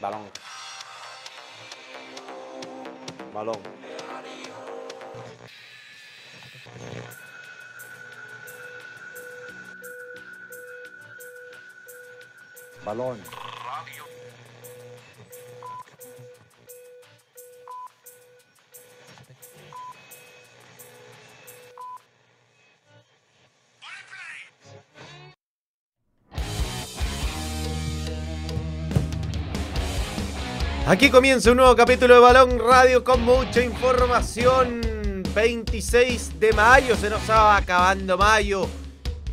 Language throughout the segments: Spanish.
Balón. Balón. Balón. Aquí comienza un nuevo capítulo de Balón Radio con mucha información. 26 de mayo, se nos va acabando mayo.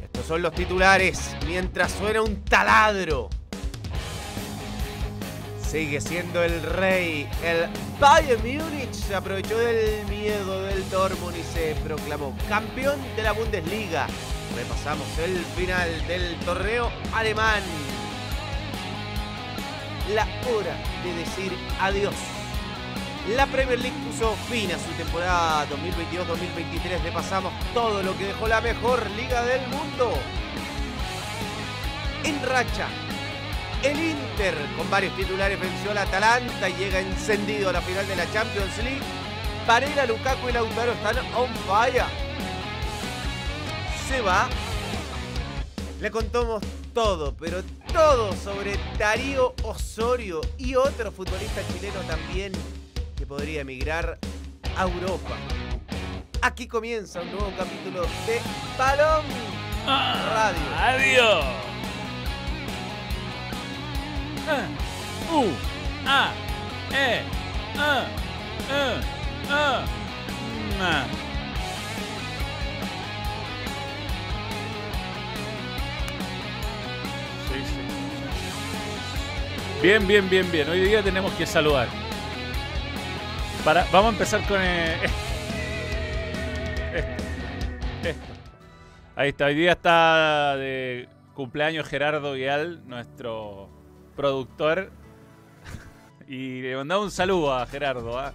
Estos son los titulares mientras suena un taladro. Sigue siendo el rey. El Bayern Múnich se aprovechó del miedo del Dortmund y se proclamó campeón de la Bundesliga. Repasamos el final del torneo alemán la hora de decir adiós. La Premier League puso fin a su temporada 2022-2023. Repasamos todo lo que dejó la mejor liga del mundo. En racha, el Inter con varios titulares venció al Atalanta y llega encendido a la final de la Champions League. Varela, Lukaku y Lautaro están on fire. Se va. Le contamos todo, pero todo sobre Darío Osorio y otro futbolista chileno también que podría emigrar a Europa. Aquí comienza un nuevo capítulo de Balón Radio. Adiós. Ah, U, A, E, A, E, A, ma. Sí, sí. Bien, bien, bien, bien. Hoy día tenemos que saludar. Para, vamos a empezar con eh, esto. Esto. Ahí está. Hoy día está de cumpleaños Gerardo Vial, nuestro productor. Y le mandamos un saludo a Gerardo. ¿ah?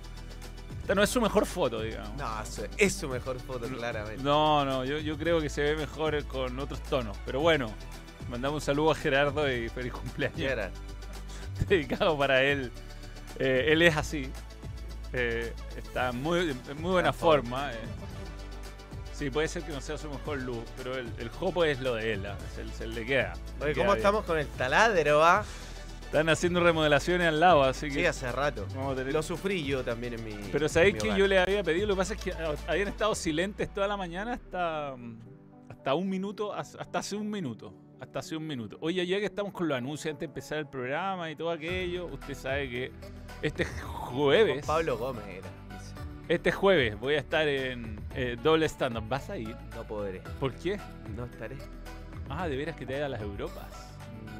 Esta no es su mejor foto, digamos. No, es su mejor foto, claramente. No, no, yo, yo creo que se ve mejor con otros tonos. Pero bueno, mandamos un saludo a Gerardo y feliz cumpleaños. Gerard. dedicado para él. Eh, él es así. Eh, está muy, en muy buena forma. eh. Sí, puede ser que no sea su mejor luz, pero el, el jopo es lo de él. ah, Se, se le queda. le Oye, queda ¿cómo bien. estamos con el taladro, va? Están haciendo remodelaciones al lado, así Sí, que. hace rato. vamos a tener- Lo sufrí yo también en mi. Pero sabéis que hogar. yo le había pedido, lo que pasa es que ah, habían estado silentes toda la mañana hasta, hasta un minuto, as- hasta hace un minuto. Hasta hace un minuto. Oye, ya que estamos con los anuncios antes de empezar el programa y todo aquello, usted sabe que este jueves, Pablo Gómez era. dice. este jueves voy a estar en eh, doble stand-up. ¿Vas a ir? No podré. ¿Por qué? No estaré. Ah, de veras que te da a las Europas.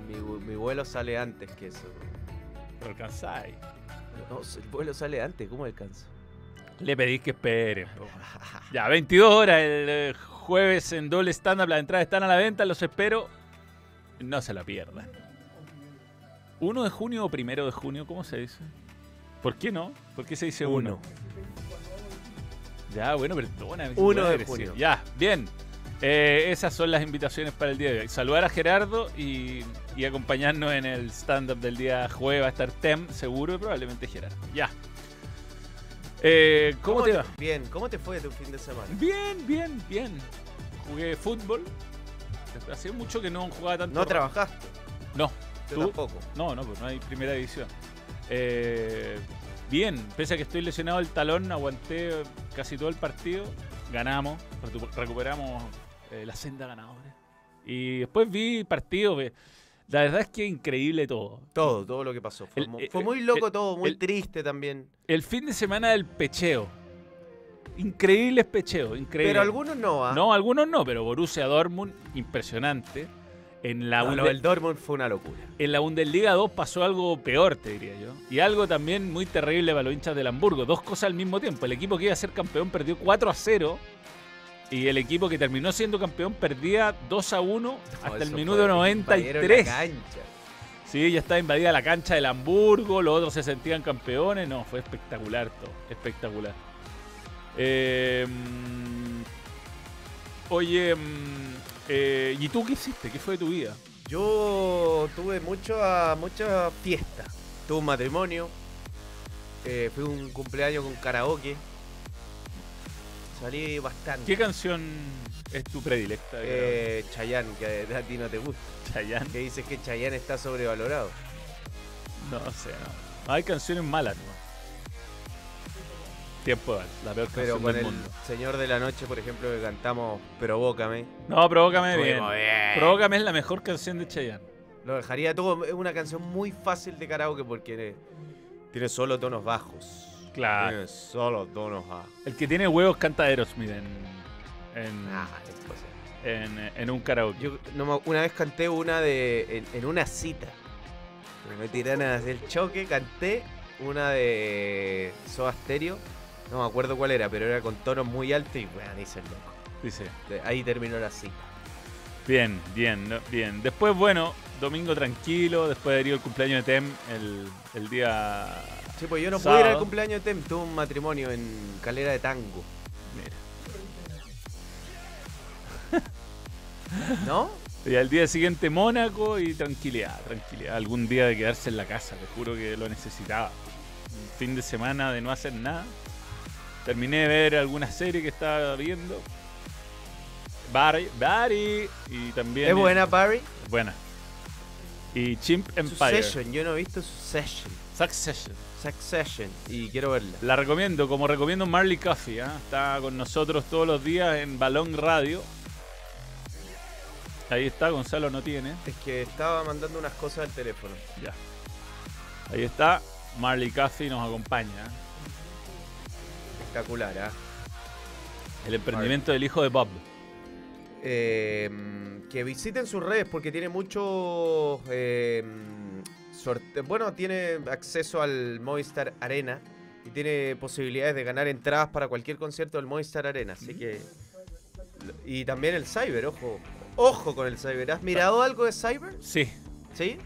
Mi, vu- mi vuelo sale antes que eso. Lo alcanzáis. No, el vuelo sale antes, ¿cómo alcanzo? Le pedís que esperen. po. Ya, 22 horas el eh, jueves en doble stand-up. Las entradas están a la venta, los espero. No se la pierdan. 1 de junio o primero de junio, ¿cómo se dice? ¿Por qué no? ¿Por qué se dice 1? Uno. Ya, bueno, Uno puedo de decir. junio. Ya, bien. Eh, esas son las invitaciones para el día de hoy. Saludar a Gerardo y, y acompañarnos en el stand-up del día jueves. Va a estar Tem, seguro, y probablemente Gerardo. Ya. Eh, ¿Cómo, te va? Bien, ¿cómo te fue tu fin de semana? Bien, bien, bien. Jugué fútbol. Hacía mucho que no jugaba tanto. No trabajaste. No, Yo ¿Tú? tampoco. no, no, pues no hay primera división. Eh, bien, pese a que estoy lesionado el talón, aguanté casi todo el partido. Ganamos, recuperamos eh, la senda ganadora. Y después vi partido. ve- La verdad es que increíble todo. Todo, todo lo que pasó. Fue, El- fue muy loco el- todo, muy el- triste también. El fin de semana del pecheo. Increíbles pecheos, increíble. Pero algunos no, ¿ah? No, algunos no, pero Borussia Dortmund, impresionante. En la, No, Dortmund fue una locura. en la Bundesliga 2 pasó algo peor, te diría yo. Y algo también muy terrible para los hinchas del Hamburgo. Dos cosas al mismo tiempo. El equipo que iba a ser campeón perdió 4 a 0. Y el equipo que terminó siendo campeón perdía 2 a 1 No, hasta el minuto fue- invadieron la 93. cancha. Sí, ya estaba invadida la cancha del Hamburgo, los otros se sentían campeones. No, fue espectacular todo, espectacular. Eh, oye, mm, eh, ¿y tú qué hiciste? ¿Qué fue de tu vida? Yo tuve mucho, mucha fiesta. tuve un matrimonio. eh, fui un cumpleaños con karaoke. Salí bastante. ¿Qué canción es tu predilecta? Eh, Chayanne, que a ti no te gusta. Chayanne. Que dices que Chayanne está sobrevalorado. No sé, no. Hay canciones malas, ¿no? Tiempo de la peor Pero canción con del el mundo. Señor de la Noche, por ejemplo, que cantamos Provócame. No, Provócame bien. Bien. Provócame es la mejor canción de Chayanne. Lo dejaría todo. Es una canción muy fácil de karaoke porque tiene, solo tonos bajos. Claro. Tiene solo tonos bajos. El que tiene huevos canta Aerosmith en, en, Ah, en, en un karaoke. Yo no una vez canté una de. en, en una cita. Me tiraron a hacer el choque, canté una de Soda Stereo. No me acuerdo cuál era, pero era con tonos muy altos y bueno, hice el loco. Dice. De- Ahí terminó la cita. Bien, bien, no- bien. Después, bueno, domingo tranquilo. Después adherió el cumpleaños de Tem el, el día. Sí, pues yo no pude ir al Sábado. cumpleaños de Tem, tuve un matrimonio en Calera de Tango. Mira. ¿No? Y al día siguiente Mónaco y tranquilidad, tranquilidad. Algún día de quedarse en la casa, te juro que lo necesitaba. Un fin de semana de no hacer nada. Terminé de ver alguna serie que estaba viendo. Barry, Barry. Y también. ¿Es buena, Barry? Buena. Y Chimp Empire. Succession, yo no he visto Succession. Succession. Succession, y quiero verla. La recomiendo, como recomiendo Marley Coffee. ¿ah? Está con nosotros todos los días en Balón Radio. Ahí está, Gonzalo no tiene. Es que estaba mandando unas cosas al teléfono. Ya. Ahí está. Marley Coffee nos acompaña. Espectacular, ¿ah? El emprendimiento del hijo de Bob. Eh, que visiten sus redes porque tiene mucho eh, sorte- Bueno, tiene acceso al Movistar Arena y tiene posibilidades de ganar entradas para cualquier concierto del Movistar Arena. Así que. Y también el Cyber, ojo. Ojo con el Cyber. ¿Has mirado algo de Cyber? Sí. ¿Sí?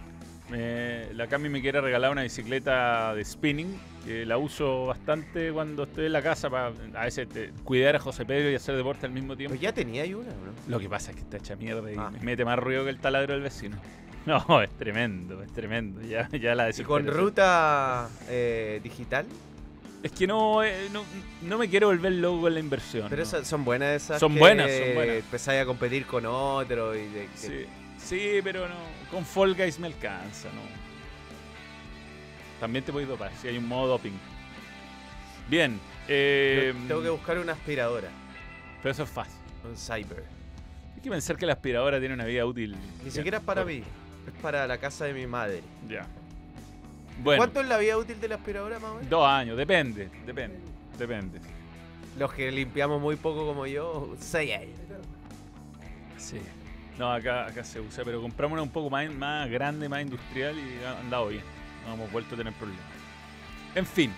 Me- la Cami me quiere regalar una bicicleta de spinning. Que la uso bastante cuando estoy en la casa para a veces te- cuidar a José Pedro y hacer deporte al mismo tiempo. Pues ya tenía ahí una, ¿no? Lo que pasa es que está hecha mierda y Ah. me mete más ruido que el taladro del vecino. No, es tremendo, es tremendo. Ya, ya la Y con ruta eh, digital. Es que no, eh, no, no me quiero volver loco con la inversión. Pero ¿no? son buenas esas. Son que buenas, son buenas. Empezáis a competir con otro y de que- Sí, sí, pero no. Con Fall Guys me alcanza, ¿no? También te voy a dopar, si hay un modo doping. Bien. eh, tengo que buscar una aspiradora. Pero eso es fácil. Un cyber. Hay que pensar que la aspiradora tiene una vida útil. Ni ya, siquiera es para mí. Es para la casa de mi madre. Ya. Bueno, ¿Cuánto es la vida útil de la aspiradora, menos? dos años, depende, depende, depende. Los que limpiamos muy poco como yo, seis años. Sí. No, acá, acá se usa, pero compramos una un poco más, más grande, más industrial y ha andado bien. No hemos vuelto a tener problemas. En fin.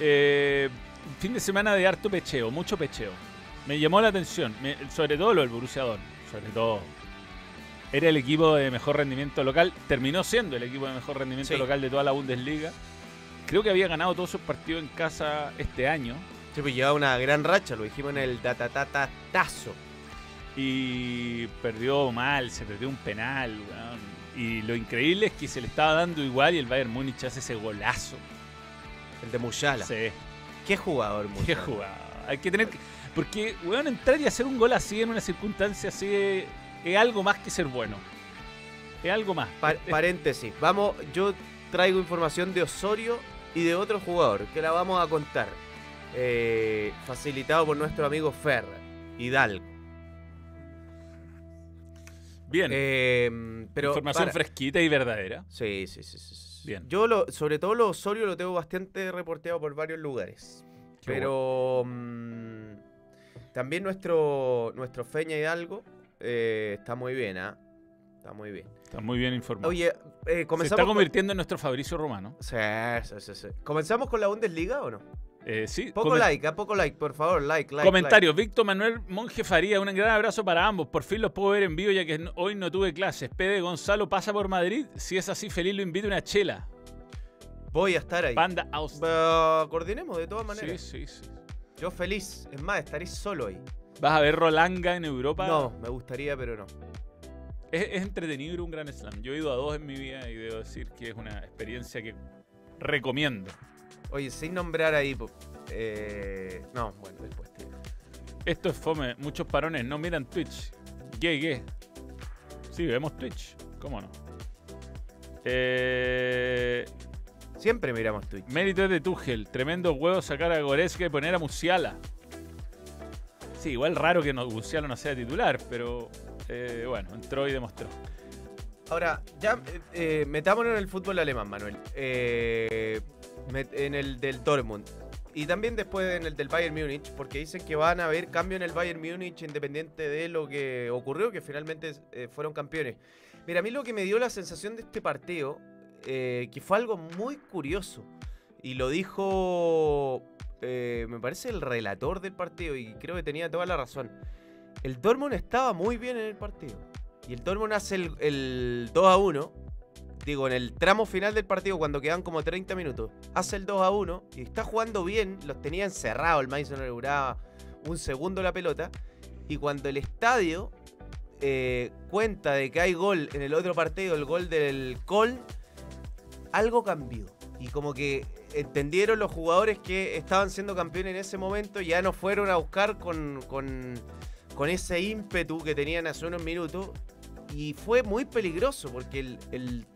Eh, fin de semana de harto pecheo, mucho pecheo. Me llamó la atención, me- sobre todo lo del Borussia Dortmund, sobre todo. Era el equipo de mejor rendimiento local, terminó siendo el equipo de mejor rendimiento Sí. local de toda la Bundesliga. Creo que había ganado todos sus partidos en casa este año. Sí, pues lleva una gran racha, lo dijimos en el tatatatazo. Y perdió mal, se perdió un penal. weón. Y lo increíble es que se le estaba dando igual y el Bayern Múnich hace ese golazo. El de Muyala. Sí, ¿Qué jugador, Muyala? qué jugada. Hay que tener que. Porque, weón, entrar y hacer un gol así en una circunstancia así es, es algo más que ser bueno. Es algo más. Pa- Es- es- paréntesis. Vamos, yo traigo información de Osorio y de otro jugador que la vamos a contar. Eh, facilitado por nuestro amigo Fer Hidalgo. Bien. Eh, pero Información para- fresquita y verdadera. Sí, sí, sí, sí. Bien. Yo, lo, sobre todo lo Osorio, lo tengo bastante reporteado por varios lugares. Qué pero mm, también nuestro, nuestro Feña Hidalgo eh, está muy bien, ¿ah? Está muy bien. Está muy bien informado. Oye, eh, se comenzamos. está con- convirtiendo en nuestro Fabricio Romano. Sí, sí, sí, sí. ¿Comenzamos con la Bundesliga o no? Eh, sí, Poco like, ¿ah? Poco like, por favor, like, like. Comentarios. Víctor Manuel Monje Faría, un gran abrazo para ambos. Por fin los puedo ver en vivo ya que hoy no tuve clases. Pede Gonzalo pasa por Madrid. Si es así, feliz lo invito a una chela. Voy a estar ahí. Banda Austin. Bah, coordinemos de todas Sí, maneras. sí, sí. Yo feliz. Es más, estaré solo ahí. ¿Vas a ver Rolanga en Europa? No, me gustaría, pero no. Es, es entretenido ir a un Grand Slam. Yo he ido a dos en mi vida y debo decir que es una experiencia que recomiendo. Oye, sin nombrar ahí. eh, no, bueno, después te Esto es fome. Muchos parones no miran Twitch. ¿Qué, qué? Sí, vemos Twitch. ¿Cómo no? Eh, Siempre miramos Twitch. mérito es de Tuchel. Tremendo huevo sacar a Goretzka y poner a Musiala. Sí, igual raro que no, Musiala no sea titular, pero eh, bueno, entró y demostró. Ahora, ya eh, metámonos en el fútbol alemán, Manuel. Eh, en el del Dortmund. Y también después en el del Bayern Múnich, porque dicen que van a haber cambio en el Bayern Múnich independiente de lo que ocurrió, que finalmente eh, fueron campeones. Mira, a mí lo que me dio la sensación de este partido, eh, que fue algo muy curioso, y lo dijo, eh, me parece, el relator del partido, y creo que tenía toda la razón. El Dortmund estaba muy bien en el partido. Y el Dortmund hace el, el 2 a 1. Digo, en el tramo final del partido, cuando quedan como 30 minutos, hace el 2 a 1 y está jugando bien. Los tenía encerrados. El no le duraba un segundo la pelota. Y cuando el estadio eh, cuenta de que hay gol en el otro partido, el gol del Col, algo cambió. Y como que entendieron los jugadores que estaban siendo campeones en ese momento, ya no fueron a buscar con, con, con ese ímpetu que tenían hace unos minutos. Y fue muy peligroso porque el-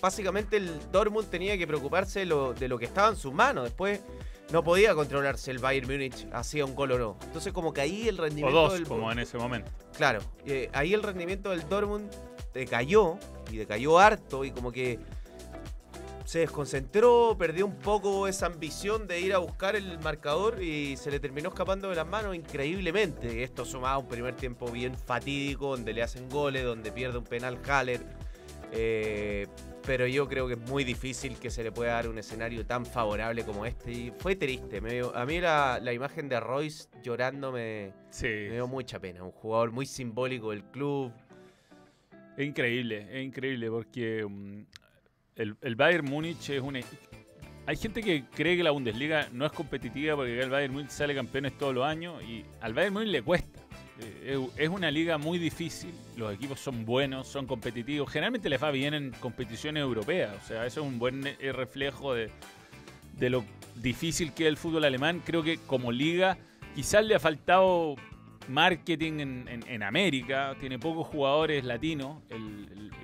básicamente el Dortmund tenía que preocuparse de lo, de lo que estaba en sus manos. Después no podía controlarse el Bayern Múnich, hacía un gol o no. Entonces como que ahí el O rendimiento dos, del como en ese momento. Claro, eh, ahí el rendimiento del Dortmund decayó y decayó harto y como que se desconcentró, perdió un poco esa ambición de ir a buscar el marcador y se le terminó escapando de las manos increíblemente. Esto sumaba a un primer tiempo bien fatídico, donde le hacen goles, donde pierde un penal Haller. Eh, pero yo creo que es muy difícil que se le pueda dar un escenario tan favorable como este. Y fue triste. me dio- a mí la, la imagen de Royce llorando me, Sí. me dio mucha pena. Un jugador muy simbólico del club. Es increíble, es increíble porque mm, el, el Bayern Múnich es una... Hay gente que cree que la Bundesliga no es competitiva porque el Bayern Múnich sale campeones todos los años y al Bayern Múnich le cuesta. Eh, Es es una liga muy difícil, los equipos son buenos, son competitivos, generalmente les va bien en competiciones europeas, o sea, eso es un buen eh, reflejo de, de lo difícil que es el fútbol alemán. Creo que como liga quizás le ha faltado marketing en, en- América, tiene pocos jugadores latinos.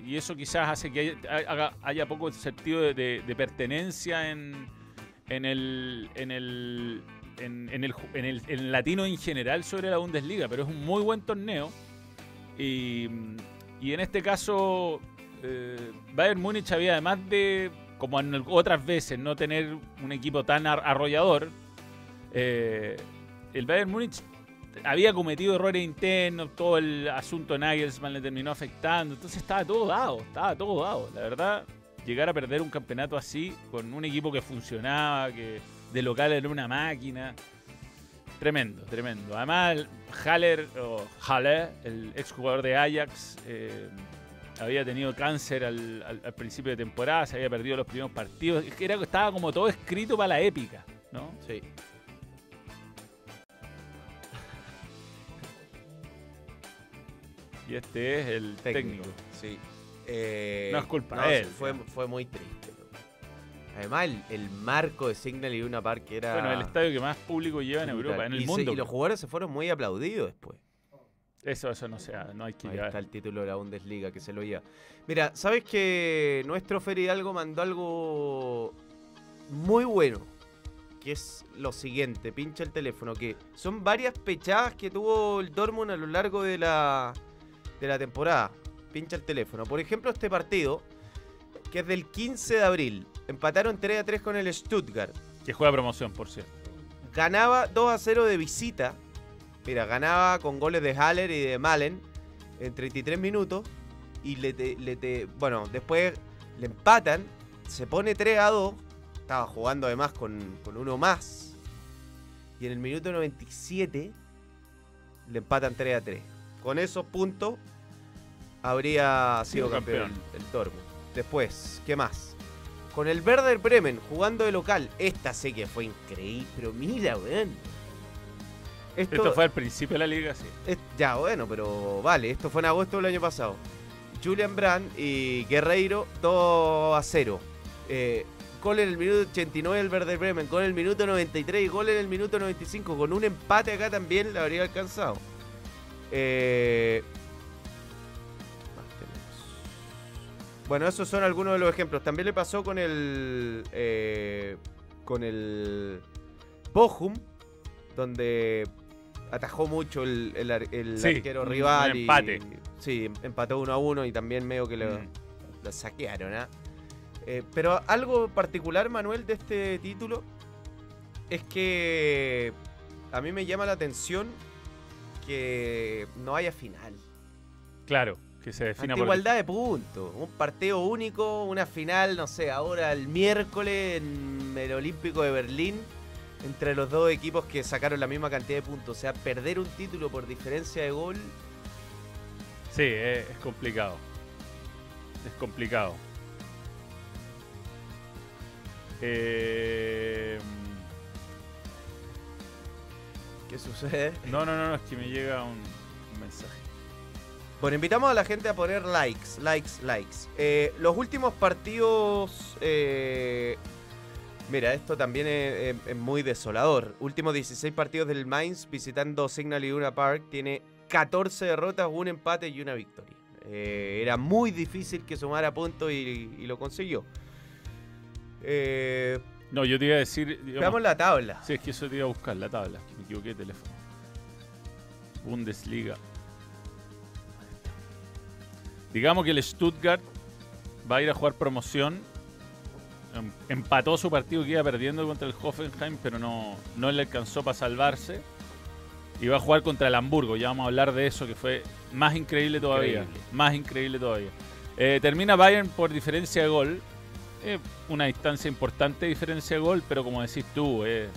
Y eso quizás hace que haya, poco sentido de pertenencia en, en el, en, el, en, el, en el- latino en general sobre la Bundesliga, pero es un muy buen torneo y, y en este caso eh, Bayern Múnich había además de, como en otras veces, no tener un equipo tan ar- arrollador, eh, el Bayern Múnich había cometido errores internos, todo el asunto Nagelsmann le terminó afectando, entonces estaba todo dado, estaba todo dado. La verdad, llegar a perder un campeonato así, con un equipo que funcionaba, que de local era una máquina, tremendo, tremendo. Además, Haller, o Haller, el exjugador de Ajax, eh, había tenido cáncer al, al- al principio de temporada, se había perdido los primeros partidos, era, estaba como todo escrito para la épica, ¿no? Sí. Y este es el técnico. Sí. Eh, No es culpa no, de él, sí, Fue, fue muy triste. Además, el, el marco de Signal y Una Park era. Bueno, el estadio que más público lleva en brutal. Europa, en el y se- mundo. y los jugadores se fueron muy aplaudidos después. Eso, eso no sea, no hay que Ahí está el título de la Bundesliga que se lo lleva. Mira, ¿sabes que nuestro Fer Hidalgo mandó algo muy bueno? Que es lo siguiente, pincha el teléfono, que son varias pechadas que tuvo el Dortmund a lo largo de la, de la temporada. Pincha el teléfono. Por ejemplo, este partido, que es del 15 de abril. Empataron 3 a 3 con el Stuttgart. Que juega promoción, por cierto. Ganaba 2 a 0 de visita. Mira, ganaba con goles de Haller y de Malen en 33 minutos. Y le, te- le te- bueno, después le empatan. Se pone 3 a 2. Estaba jugando además con, con uno más. Y en el minuto 97 le empatan 3 a 3. Con esos puntos habría sido Sido campeón, campeón. el Dortmund. Después, ¿qué más? Con el Werder Bremen jugando de local. Esta sé que fue increíble. Pero mira, weón. Esto, Esto fue al principio de la liga, sí. es- ya, bueno, pero vale. Esto fue en agosto del año pasado. Julian Brandt y Guerreiro 2 a 0. Eh, gol en el minuto 89 del Verde Bremen, gol en el minuto 93 y gol en el minuto 95. Con un empate acá también la habría alcanzado. Eh, Bueno, esos son algunos de los ejemplos. También le pasó con el. eh, con el. Bochum, donde atajó mucho el, el ar- el Sí, arquero rival. un y- empate. sí, empató uno a uno y también medio que lo, Mm. lo saquearon. ¿ah? Eh, pero algo particular, Manuel, de este título es que a mí me llama la atención que no haya final. Claro, que se defina Ante por igualdad de puntos. Un partido único, una final, no sé, ahora el miércoles en el Olímpico de Berlín, entre los dos equipos que sacaron la misma cantidad de puntos. O sea, perder un título por diferencia de gol. Sí, es, es complicado. Es complicado. Eh, ¿Qué sucede? no, no, no, es que me llega un mensaje. Bueno, invitamos a la gente a poner likes, likes, likes. Eh, los últimos partidos. eh, mira, esto también es, es- es muy desolador. Últimos 16 partidos del Mainz visitando Signal Iduna Park. Tiene 14 derrotas, un empate y una victoria. Eh, era muy difícil que sumara puntos y, y lo consiguió. Eh, No, yo te iba a decir. digamos- veamos la tabla. Sí, es que eso te iba a buscar, la tabla, me equivoqué de teléfono. Bundesliga. Digamos que el Stuttgart va a ir a jugar promoción. Em- Empató su partido que iba perdiendo contra el Hoffenheim, pero no, no le alcanzó para salvarse. Y va a jugar contra el Hamburgo. Ya vamos a hablar de eso, que fue más increíble todavía. Increíble. Más increíble todavía. Eh, termina Bayern por diferencia de gol. Eh, una distancia importante de diferencia de gol, pero como decís tú, eh,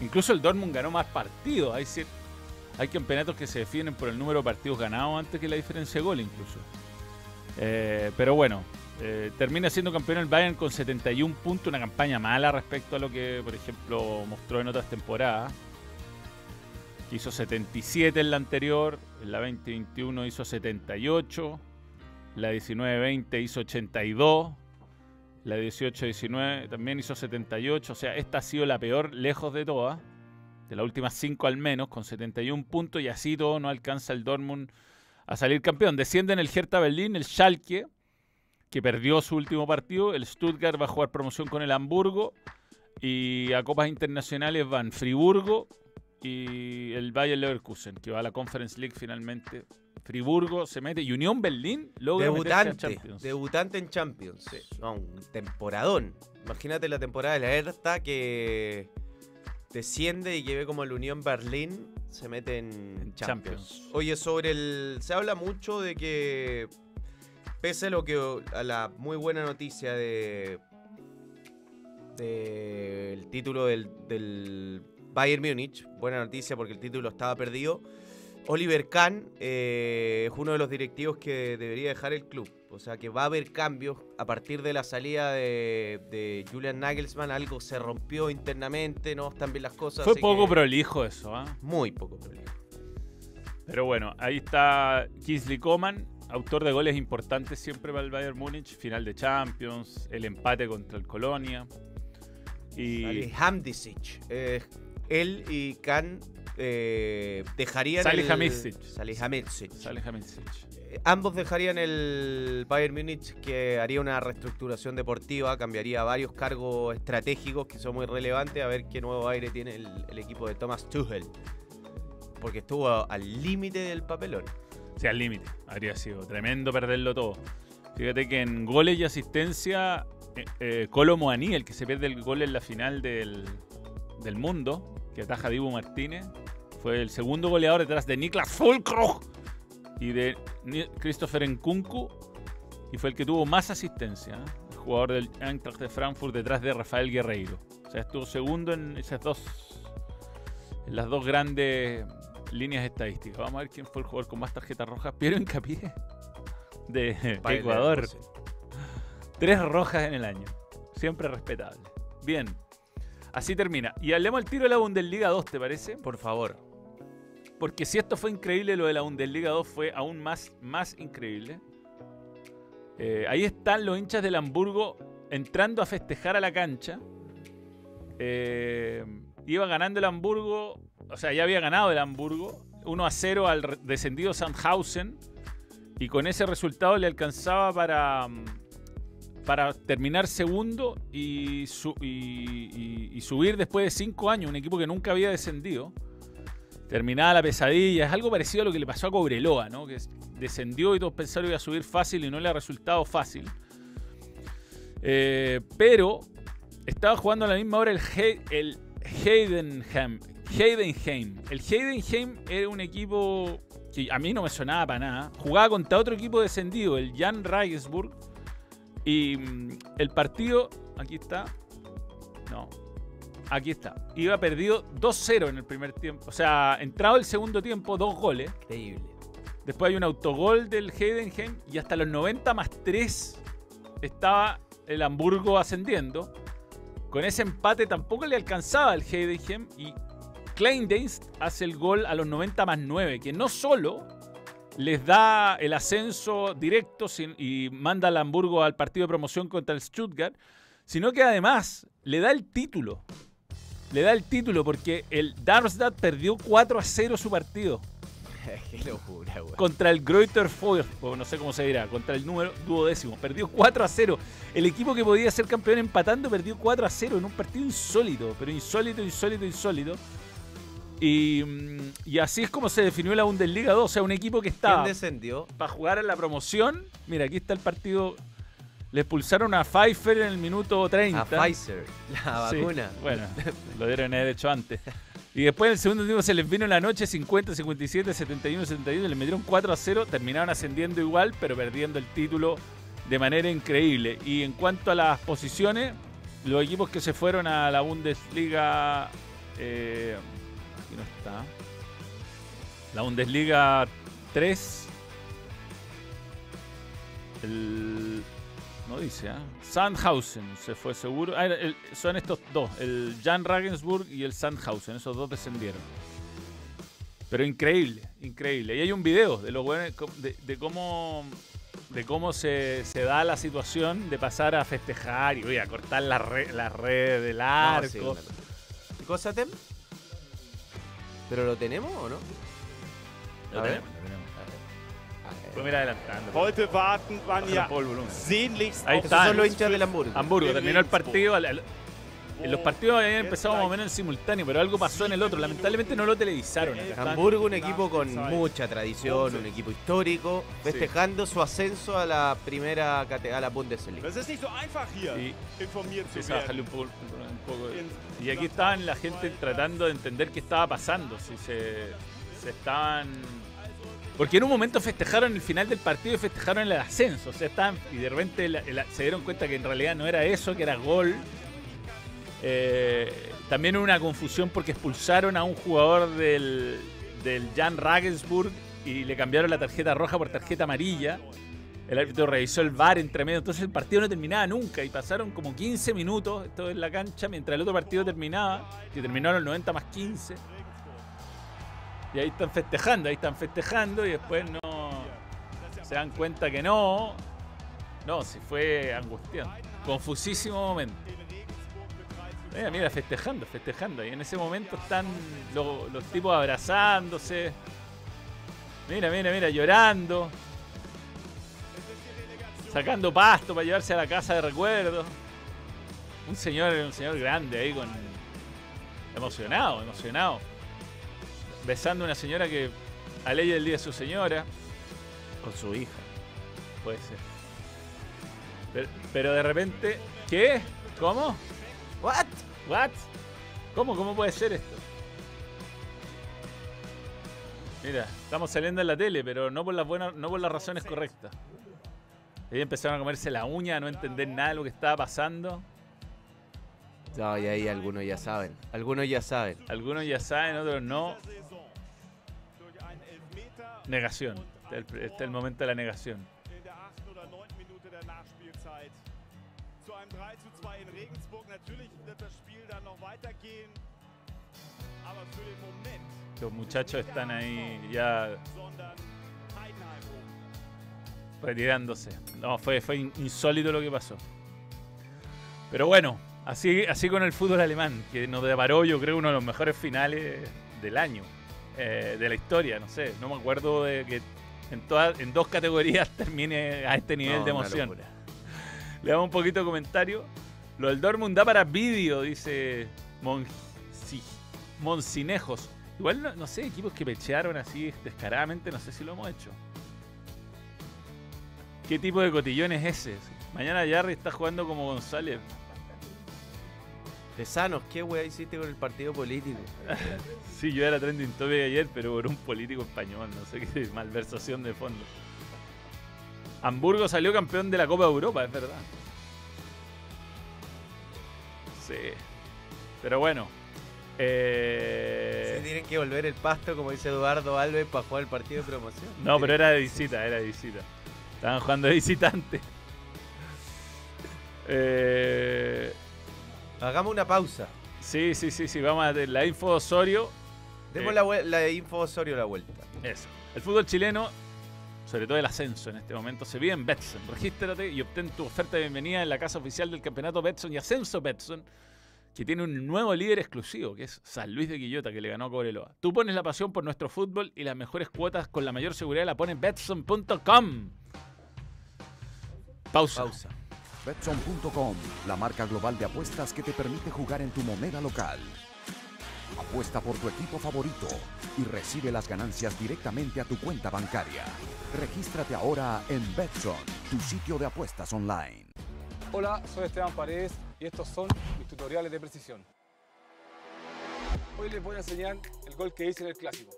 incluso el Dortmund ganó más partidos. Hay, hay campeonatos que se definen por el número de partidos ganados antes que la diferencia de gol incluso. Eh, pero bueno, eh, termina siendo campeón el Bayern con 71 puntos, una campaña mala respecto a lo que, por ejemplo, mostró en otras temporadas. Hizo 77 en la anterior, en la 2021 hizo 78, la 19-20 hizo 82, la 18-19 también hizo 78. O sea, esta ha sido la peor lejos de todas. De las últimas 5 al menos, con 71 puntos. Y así todo no alcanza el Dortmund a salir campeón. Descienden el Hertha Berlín, el Schalke, que perdió su último partido. El Stuttgart va a jugar promoción con el Hamburgo. Y a copas internacionales van Friburgo y el Bayer Leverkusen, que va a la Conference League finalmente. Friburgo se mete y Unión Berlín logra Debutante, Champions. debutante en Champions. No, un temporadón. Imagínate la temporada de la Hertha que desciende y que ve como el Unión Berlín se mete en. Champions. Oye, sobre el. Se habla mucho de que. Pese a lo que. a la muy buena noticia de. del título del, del Bayern Múnich. Buena noticia porque el título estaba perdido. Oliver Kahn eh, es uno de los directivos que debería dejar el club. O sea que va a haber cambios a partir de la salida de, de Julian Nagelsmann. Algo se rompió internamente, no están bien las cosas. Fue poco que- prolijo eso, ¿ah? Muy poco problema. Pero bueno, ahí está Kingsley Coman, autor de goles importantes siempre para el Bayern Múnich, final de Champions, el empate contra el Colonia. Y Salihamidzic. eh, él y Kahn eh, dejarían Salihamidzic. Salihamidzic. Eh, Ambos dejarían el Bayern Múnich que haría una reestructuración deportiva, cambiaría varios cargos estratégicos que son muy relevantes, a ver qué nuevo aire tiene el, el equipo de Thomas Tuchel. Porque estuvo al límite del papelón. Sea, al límite. Habría sido tremendo perderlo todo. Fíjate que en goles y asistencia, eh, eh, Colo Moaní, el que se pierde el gol en la final del, del mundo, que ataja Dibu Martínez, fue el segundo goleador detrás de Niklas Fulkrug y de Christopher Nkunku, y fue el que tuvo más asistencia. ¿eh? El jugador del Eintracht de Frankfurt detrás de Rafael Guerreiro. O sea, estuvo segundo en esas dos, en las dos grandes líneas estadísticas. Vamos a ver quién fue el jugador con más tarjetas rojas. Piero Hincapié de Ecuador. Tres rojas en el año. Siempre respetable. Bien. Así termina. Y hablemos al tiro de la Bundesliga 2, ¿te parece? Por favor. Porque si esto fue increíble, lo de la Bundesliga 2 fue aún más, más increíble. Eh, ahí están los hinchas del Hamburgo entrando a festejar a la cancha. Eh, iba ganando el Hamburgo, o sea, ya había ganado el Hamburgo, 1 a 0 al descendido Sandhausen. Y con ese resultado le alcanzaba para, mm, para terminar segundo y, su- y- y- y subir después de cinco años, un equipo que nunca había descendido. Terminada la pesadilla, es algo parecido a lo que le pasó a Cobreloa, ¿no? que es- descendió y todos pensaron que iba a subir fácil y no le ha resultado fácil. Eh, pero estaba jugando a la misma hora el, He- el Heidenheim. Heidenheim. El Heidenheim era un equipo que a mí no me sonaba para nada. Jugaba contra otro equipo descendido, el Jan Regensburg. Y mm, el partido, aquí está. No, aquí está. Iba perdido 2-0 en el primer tiempo. O sea, entrado el segundo tiempo, dos goles. Increíble. Después hay un autogol del Heidenheim y hasta los 90 más 3 estaba el Hamburgo ascendiendo. Con ese empate tampoco le alcanzaba al Heidenheim y Kleindienst hace el gol a los 90 más 9, que no solo les da el ascenso directo sin- y manda al Hamburgo al partido de promoción contra el Stuttgart, sino que además le da el título. Le da el título porque el Darmstadt perdió 4 a 0 su partido Qué locura, güey. contra el Greuther Fürth, o no sé cómo se dirá, contra el número duodécimo. Perdió 4 a 0. El equipo que podía ser campeón empatando perdió 4 a 0 en un partido insólito, pero insólito, insólito, insólito. Y, mm, y así es como se definió la Bundesliga 2. O sea, un equipo que ¿Quién estaba descendió? para jugar en la promoción. Mira, aquí está el partido. Le expulsaron a Pfeiffer en el minuto 30. A Pfizer, la Sí, vacuna. bueno, lo dieron haber hecho antes. Y después en el segundo tiempo se les vino la noche 50, 57, 71, 71. Le metieron 4 a 0. Terminaron ascendiendo igual, pero perdiendo el título de manera increíble. Y en cuanto a las posiciones, los equipos que se fueron a la Bundesliga. eh, está. La Bundesliga 3. El. No dice, ¿ah? Sandhausen se fue seguro. Ah, el- son estos dos, el Jan Regensburg y el Sandhausen. Esos dos descendieron. Pero increíble, increíble. Y hay un video de los buenos, de, de cómo de cómo se, se da la situación de pasar a festejar y a cortar la, re- la red del No, arco. sí, una cosa. ¿Y cosa tem? ¿Pero lo tenemos o no? Lo tenemos, lo tenemos. A ver. Puedo mirar adelantando. Heute warten ja sehnlichst Ahí está. Esos son los hinchas del Hamburgo. Hamburgo, terminó el partido. al- al- en los partidos habían empezado más o menos en simultáneo, pero algo pasó en el otro. Lamentablemente no lo televisaron. acá. Estaban- Hamburgo, un equipo con mucha tradición, un equipo histórico, festejando su ascenso a la primera a la Bundesliga. Empieza a bajarle werden. un poco, un poco de- Y aquí estaban la gente tratando de entender qué estaba pasando. Si se, se estaban. Porque en un momento festejaron el final del partido y festejaron el ascenso. O sea, estaban. Y de repente la- la- se dieron cuenta que en realidad no era eso, que era gol. Eh, también hubo una confusión porque expulsaron a un jugador del, del Jan Regensburg y le cambiaron la tarjeta roja por tarjeta amarilla. El árbitro revisó el VAR entre medio, entonces el partido no terminaba nunca y pasaron como 15 minutos esto en la cancha mientras el otro partido terminaba, que terminó a los 90 más 15. Y ahí están festejando, ahí están festejando y después no se dan cuenta que no. No, si fue angustiante. Confusísimo momento. Mira, mira, festejando, festejando. Y en ese momento están lo- los tipos abrazándose. Mira, mira, mira, llorando. Sacando pasto para llevarse a la casa de recuerdos. Un señor, un señor grande ahí con. emocionado, emocionado. Besando a una señora que a ley del día de su señora. Con su hija. Puede ser. Pero, pero de repente. ¿Qué? ¿Cómo? ¿What? ¿Cómo? ¿Cómo puede ser esto? Mira, estamos saliendo en la tele, pero no por las buenas, no por las razones correctas. Ellos empezaron a comerse la uña, a no entender nada de lo que estaba pasando. No, y ahí algunos ya saben. Algunos ya saben. Algunos ya saben, otros no. Negación. Está el, está el momento de la negación. Weitergehen. Aber für den Moment, Los muchachos están ahí ya retirándose. No, fue, fue in- insólito lo que pasó. Pero bueno, así, así con el fútbol alemán, que nos deparó yo creo uno de los mejores finales del año, eh, de la historia, no sé, no me acuerdo de que en, todas, en dos categorías termine a este nivel No, de emoción. Le damos un poquito de comentario. Lo del Dortmund da para vídeo, dice Mon- sí, Moncinejos. Igual no, no sé, equipos que pechearon así descaradamente, no sé si lo hemos hecho. ¿Qué tipo de cotillón es ese? Mañana Jarry está jugando como González. Tesanos, ¿qué weá hiciste con el partido político? Sí, yo era trending topic ayer, pero por un político español, no sé qué malversación de fondo. Hamburgo salió campeón de la Copa de Europa, es verdad. Sí. Pero bueno. eh, Se tienen que volver el pasto, como dice Eduardo Alves, para jugar el partido de promoción. No, pero era de visita, era de visita. Estaban jugando de visitante. Eh, Hagamos una pausa. sí, sí, sí, sí. Vamos a la info Osorio. Demos Eh. la, la info Osorio la vuelta. Eso. El fútbol chileno, sobre todo el ascenso en este momento, se vive en Betson. Regístrate y obtén tu oferta de bienvenida en la casa oficial del campeonato Betson y Ascenso Betson, que tiene un nuevo líder exclusivo, que es San Luis de Quillota, que le ganó a Cobreloa. Tú pones la pasión por nuestro fútbol y las mejores cuotas con la mayor seguridad la pones Betson.com. Pausa. Pausa. Betson.com, la marca global de apuestas que te permite jugar en tu moneda local. Apuesta por tu equipo favorito y recibe las ganancias directamente a tu cuenta bancaria. Regístrate ahora en Betson, tu sitio de apuestas online. Hola, soy Esteban Paredes y estos son mis tutoriales de precisión. Hoy les voy a enseñar el gol que hice en el clásico.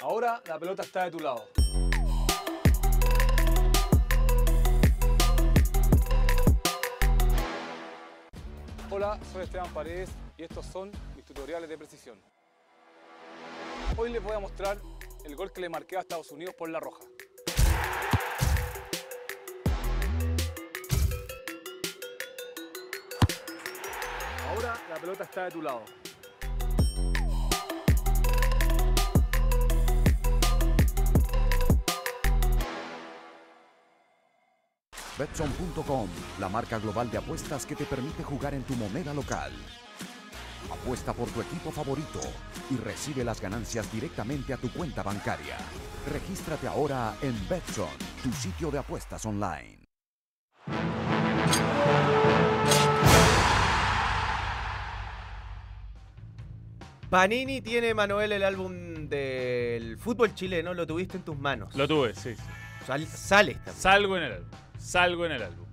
Ahora la pelota está de tu lado. Hola, soy Esteban Paredes y estos son mis tutoriales de precisión. Hoy les voy a mostrar el gol que le marqué a Estados Unidos por la roja. Ahora la pelota está de tu lado. Betson.com, la marca global de apuestas que te permite jugar en tu moneda local. Apuesta por tu equipo favorito y recibe las ganancias directamente a tu cuenta bancaria. Regístrate ahora en Betson, tu sitio de apuestas online. Panini tiene, Manuel, el álbum del fútbol chileno. Lo tuviste en tus manos. Lo tuve, sí, sí. Sal- sale esta. Salgo en el álbum. Salgo en el álbum.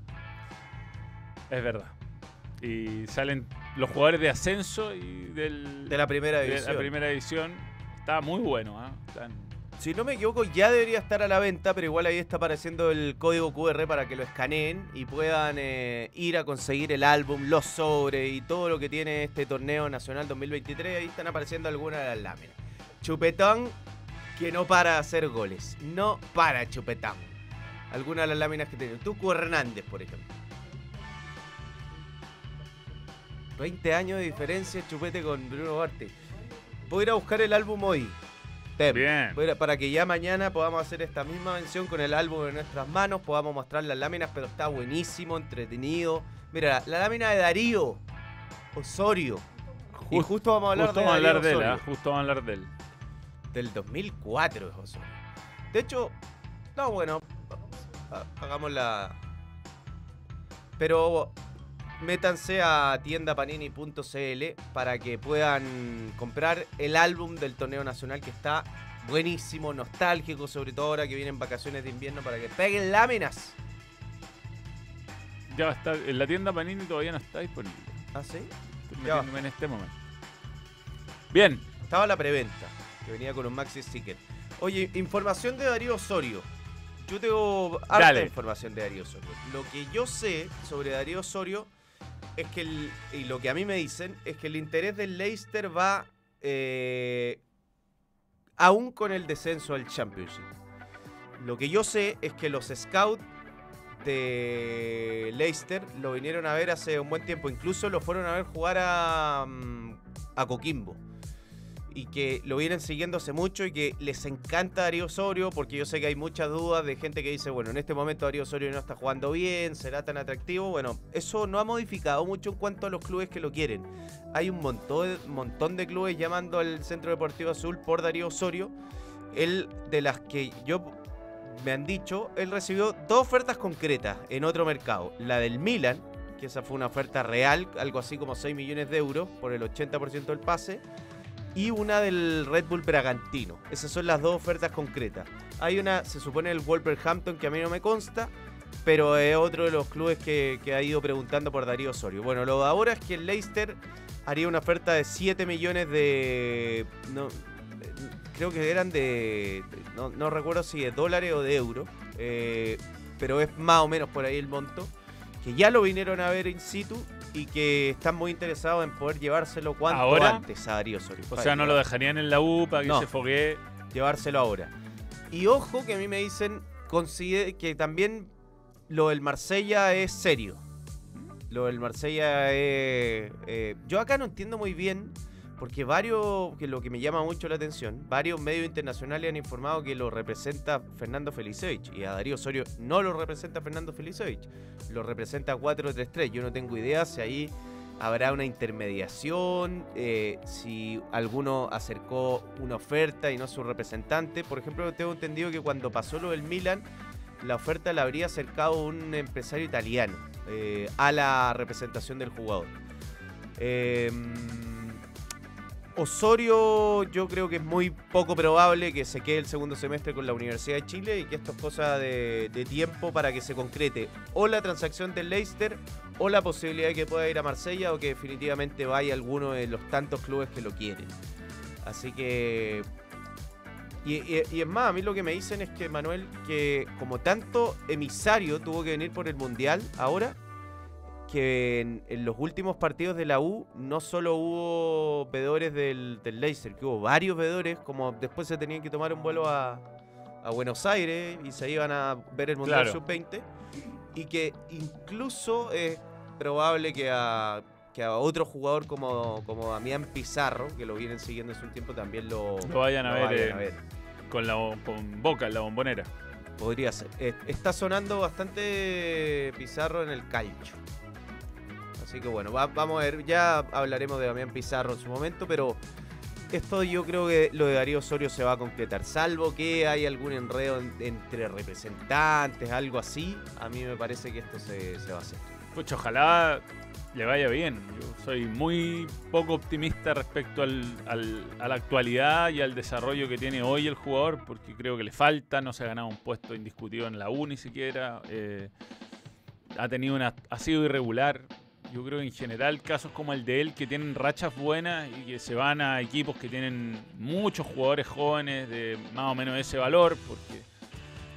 Es verdad. Y salen los jugadores de ascenso y del, De la primera de división. la primera edición. Está muy bueno. Están- Si no me equivoco, ya debería estar a la venta, pero igual ahí está apareciendo el código QR para que lo escaneen y puedan eh, ir a conseguir el álbum, los sobres y todo lo que tiene este torneo nacional 2023. Ahí están apareciendo algunas de las láminas. Chupetón que no para de hacer goles. No para Chupetón. Algunas de las láminas que tiene. Tucu Hernández, por ejemplo. 20 años de diferencia Chupete con Bruno Barte. Voy a ir a buscar el álbum hoy. Tem. Bien. A Para que ya mañana podamos hacer esta misma mención con el álbum en nuestras manos, podamos mostrar las láminas, pero está buenísimo, entretenido. Mira, la, la lámina de Darío Osorio. y Just- justo vamos a hablar justo de vamos hablar de él. ¿ah? Justo vamos a hablar de él. Del 2004 es Osorio. De hecho, no, bueno, ha- hagamos la... Pero métanse a tiendapanini.cl para que puedan comprar el álbum del torneo nacional que está buenísimo, nostálgico, sobre todo ahora que vienen vacaciones de invierno para que peguen láminas. Ya va a estar. En la tienda Panini todavía no está disponible. ¿Ah, sí? Estoy Ya va. metiéndome en este momento. Bien. Estaba la preventa, que venía con un maxi sticker. Oye, información de Darío Osorio. Yo tengo harta Dale. información de Darío Osorio. Lo que yo sé sobre Darío Osorio es que, el- y lo que a mí me dicen, es que el interés del Leicester va eh, aún con el descenso al Championship. Lo que yo sé es que los scouts de Leicester lo vinieron a ver hace un buen tiempo. Incluso lo fueron a ver jugar a, mm, a Coquimbo. Y que lo vienen siguiendo hace mucho y que les encanta Darío Osorio, porque yo sé que hay muchas dudas de gente que dice, bueno, en este momento Darío Osorio no está jugando bien, será tan atractivo. Bueno, eso no ha modificado mucho en cuanto a los clubes que lo quieren. Hay un montón, montón de clubes llamando al Centro Deportivo Azul por Darío Osorio. Él, de las que yo me han dicho, él recibió dos ofertas concretas en otro mercado. La del Milan, que esa fue una oferta real, algo así como 6 millones de euros por el 80% del pase. Y una del Red Bull Bragantino. Esas son las dos ofertas concretas. Hay una, se supone, el Wolverhampton, que a mí no me consta, pero es otro de los clubes que, ha ido preguntando por Darío Osorio. Bueno, lo de ahora es que el Leicester haría una oferta de 7 millones de... No, creo que eran de. No, no recuerdo si de dólares o de euros. eh, pero es más o menos por ahí el monto. Que ya lo vinieron a ver in situ y que están muy interesados en poder llevárselo cuanto ¿Ahora? antes a Darío Osorio. O sea, no lo dejarían en la U para que No. se foguee. Llevárselo ahora. Y ojo que a mí me dicen que también lo del Marsella es serio. Lo del Marsella es... eh, yo acá no entiendo muy bien, porque varios, que lo que me llama mucho la atención, varios medios internacionales han informado que lo representa Fernando Felicevich y a Darío Osorio no lo representa Fernando Felicevich, lo representa 4-3-3. Yo no tengo idea si ahí habrá una intermediación, eh, si alguno acercó una oferta y no su representante. Por ejemplo, tengo entendido que cuando pasó lo del Milan, la oferta la habría acercado un empresario italiano eh, a la representación del jugador. Eh, Osorio yo creo que es muy poco probable que se quede el segundo semestre con la Universidad de Chile y que esto es cosa de, tiempo para que se concrete o la transacción del Leicester o la posibilidad de que pueda ir a Marsella o que definitivamente vaya alguno de los tantos clubes que lo quieren. Así que... Y- y es más, a mí lo que me dicen es que Manuel, que como tanto emisario tuvo que venir por el Mundial ahora, que en, en los últimos partidos de la U no solo hubo vedores del, del Leicester, que hubo varios vedores, como después se tenían que tomar un vuelo a, a Buenos Aires y se iban a ver el Mundial Claro. Sub-20, y que incluso es probable que a, que a otro jugador como, como Damián Pizarro, que lo vienen siguiendo hace un tiempo, también lo, Lo vayan a ver, vayan eh, a ver. Con, la, con Boca, en la bombonera. Podría ser. Está sonando bastante Pizarro en el calcho. Así que bueno, va- vamos a ver. Ya hablaremos de Damián Pizarro en su momento, pero esto yo creo que lo de Darío Osorio se va a concretar. Salvo que hay algún enredo en- entre representantes, algo así. A mí me parece que esto se, va a hacer. Pucha, ojalá le vaya bien. Yo soy muy poco optimista respecto al- a la actualidad y al desarrollo que tiene hoy el jugador, porque creo que le falta, no se ha ganado un puesto indiscutido en la U ni siquiera. eh, ha tenido una. ha sido irregular. Yo creo que en general casos como el de él que tienen rachas buenas y que se van a equipos que tienen muchos jugadores jóvenes de más o menos ese valor, porque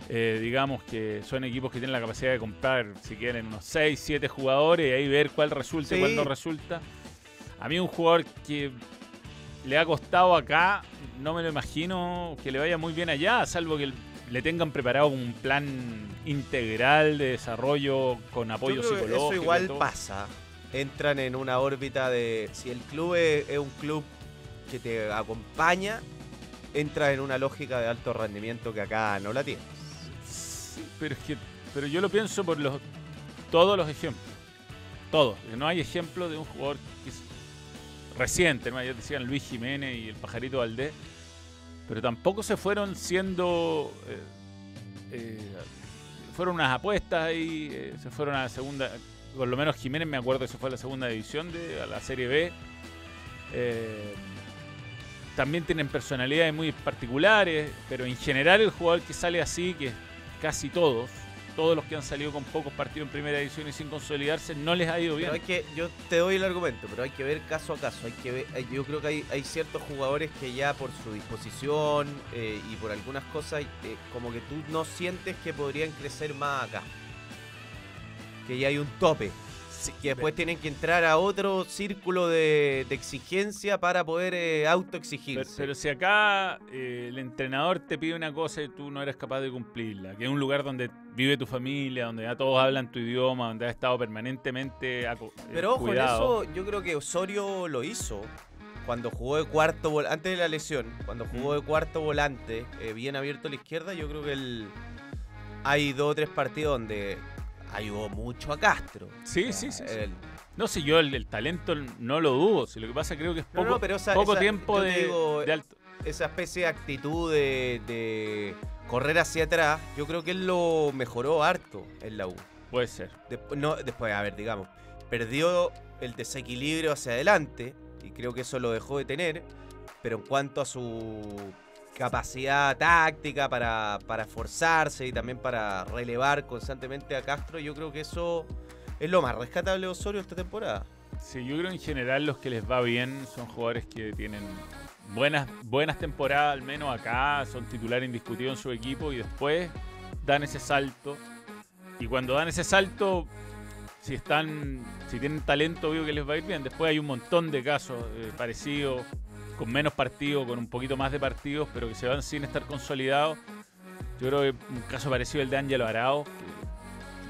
eh, digamos que son equipos que tienen la capacidad de comprar, si quieren, unos 6, 7 jugadores y ahí ver cuál resulta y Sí. cuál no resulta. A mí un jugador que le ha costado acá, no me lo imagino que le vaya muy bien allá, salvo que le tengan preparado un plan integral de desarrollo con apoyo Yo creo que psicológico. Eso igual pasa. Entran en una órbita de. Si el club es, un club que te acompaña, entra en una lógica de alto rendimiento que acá no la tiene. Sí, pero es que pero yo lo pienso por los todos los ejemplos. Todos. No hay ejemplo de un jugador reciente, ¿no? Ya decían Luis Jiménez y el pajarito Valdés. Pero tampoco se fueron siendo. eh, eh, fueron unas apuestas ahí, eh, se fueron a la segunda. Por lo menos Jiménez me acuerdo que se fue a la segunda división de a la Serie B. Eh, también tienen personalidades muy particulares, pero en general el jugador que sale así, que casi todos, todos los que han salido con pocos partidos en primera división y sin consolidarse, no les ha ido bien. Pero hay que, yo te doy el argumento, pero hay que ver caso a caso. Hay que ver, yo creo que hay, hay ciertos jugadores que ya por su disposición eh, y por algunas cosas, eh, como que tú no sientes que podrían crecer más acá. Que ya hay un tope. que después tienen que entrar a otro círculo de, de exigencia para poder eh, autoexigirse. pero si acá eh, el entrenador te pide una cosa y tú no eres capaz de cumplirla, que es un lugar donde vive tu familia, donde ya todos hablan tu idioma, donde has estado permanentemente eh, Pero ojo, en eso yo creo que Osorio lo hizo. cuando jugó de cuarto vol- antes de la lesión, cuando jugó de cuarto volante, eh, bien abierto a la izquierda, yo creo que él hay dos o tres partidos donde ayudó mucho a Castro. Sí, sí, sí. No sé, yo el, el talento no lo dudo. Si lo que pasa creo que es poco, no, pero esa- poco esa- tiempo de, digo, de alto. esa especie de actitud de, de correr hacia atrás, yo creo que él lo mejoró harto en la U. Puede ser. Después, no, después, a ver, digamos, perdió el desequilibrio hacia adelante y creo que eso lo dejó de tener, pero en cuanto a su capacidad táctica para, para esforzarse y también para relevar constantemente a Castro, yo creo que eso es lo más rescatable de Osorio esta temporada. Sí, yo creo en general los que les va bien son jugadores que tienen buenas, buenas temporadas, al menos acá, son titular indiscutido en su equipo y después dan ese salto. Y cuando dan ese salto, si están, si tienen talento, obvio que les va a ir bien. Después hay un montón de casos eh, parecidos, con menos partidos, con un poquito más de partidos, pero que se van sin estar consolidados. Yo creo que un caso parecido al de Ángelo Arao, que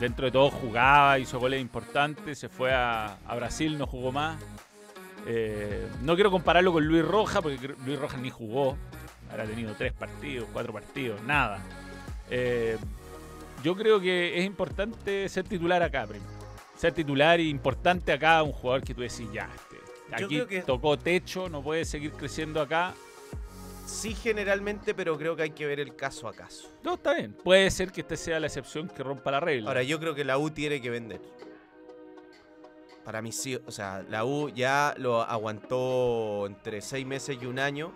dentro de todo jugaba, hizo goles importantes, se fue a, Brasil, no jugó más. Eh, no quiero compararlo con Luis Roja, porque Luis Roja ni jugó. Habrá tenido tres partidos, cuatro partidos, nada. Eh, yo creo que es importante ser titular acá, primo. Ser titular y importante acá un jugador que tú decís, ya, aquí que- tocó techo, no puede seguir creciendo acá. Sí, generalmente, pero creo que hay que ver el caso a caso. No, está bien. Puede ser que este sea la excepción que rompa la regla. Ahora, yo creo que la U tiene que vender. Para mí sí, o sea, la U ya lo aguantó entre seis meses y un año.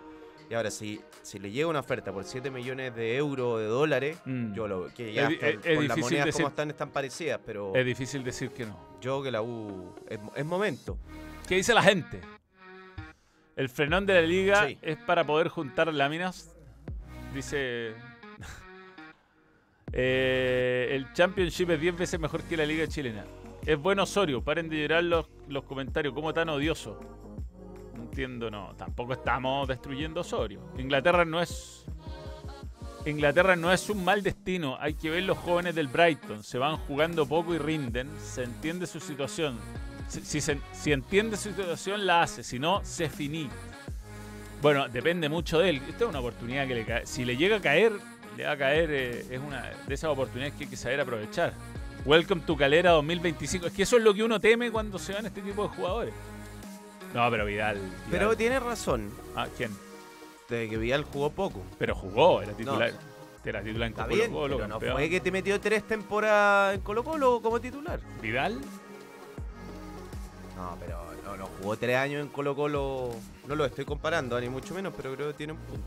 Y ahora, si, si le llega una oferta por 7 millones de euros o de dólares, Mm. yo lo que ya Es di- están- es- es con las monedas decir- como están, están parecidas, pero Es difícil decir que no. yo que la U es momento. ¿Qué dice la gente? El frenón de la liga Sí. es para poder juntar láminas. Dice. Eh, el Championship es 10 veces mejor que la liga chilena. Es bueno Osorio, paren de llorar los, los comentarios. ¿Cómo tan odioso? No entiendo, no. Tampoco estamos destruyendo Osorio. Inglaterra no es. Inglaterra no es un mal destino. Hay que ver los jóvenes del Brighton. Se van jugando poco y rinden. Se entiende su situación. Si, si se- si entiende su situación, la hace. Si no, se finí. Bueno, depende mucho de él. Esta es una oportunidad que le cae. Si le llega a caer, le va a caer. eh, es una de esas oportunidades que hay que saber aprovechar. Welcome to Calera 2025. Es que eso es lo que uno teme cuando se van este tipo de jugadores. No, pero Vidal. Vidal- Pero tiene razón Ah, ¿quién? de que Vidal jugó poco. Pero jugó, era titular. No. Era titular en Está Colo bien, Colo, pero no campeón. fue que te metió tres temporadas en Colo Colo como titular. Vidal. No, pero no, no jugó tres años en Colo Colo. No lo estoy comparando, ni mucho menos, pero creo que tiene un punto.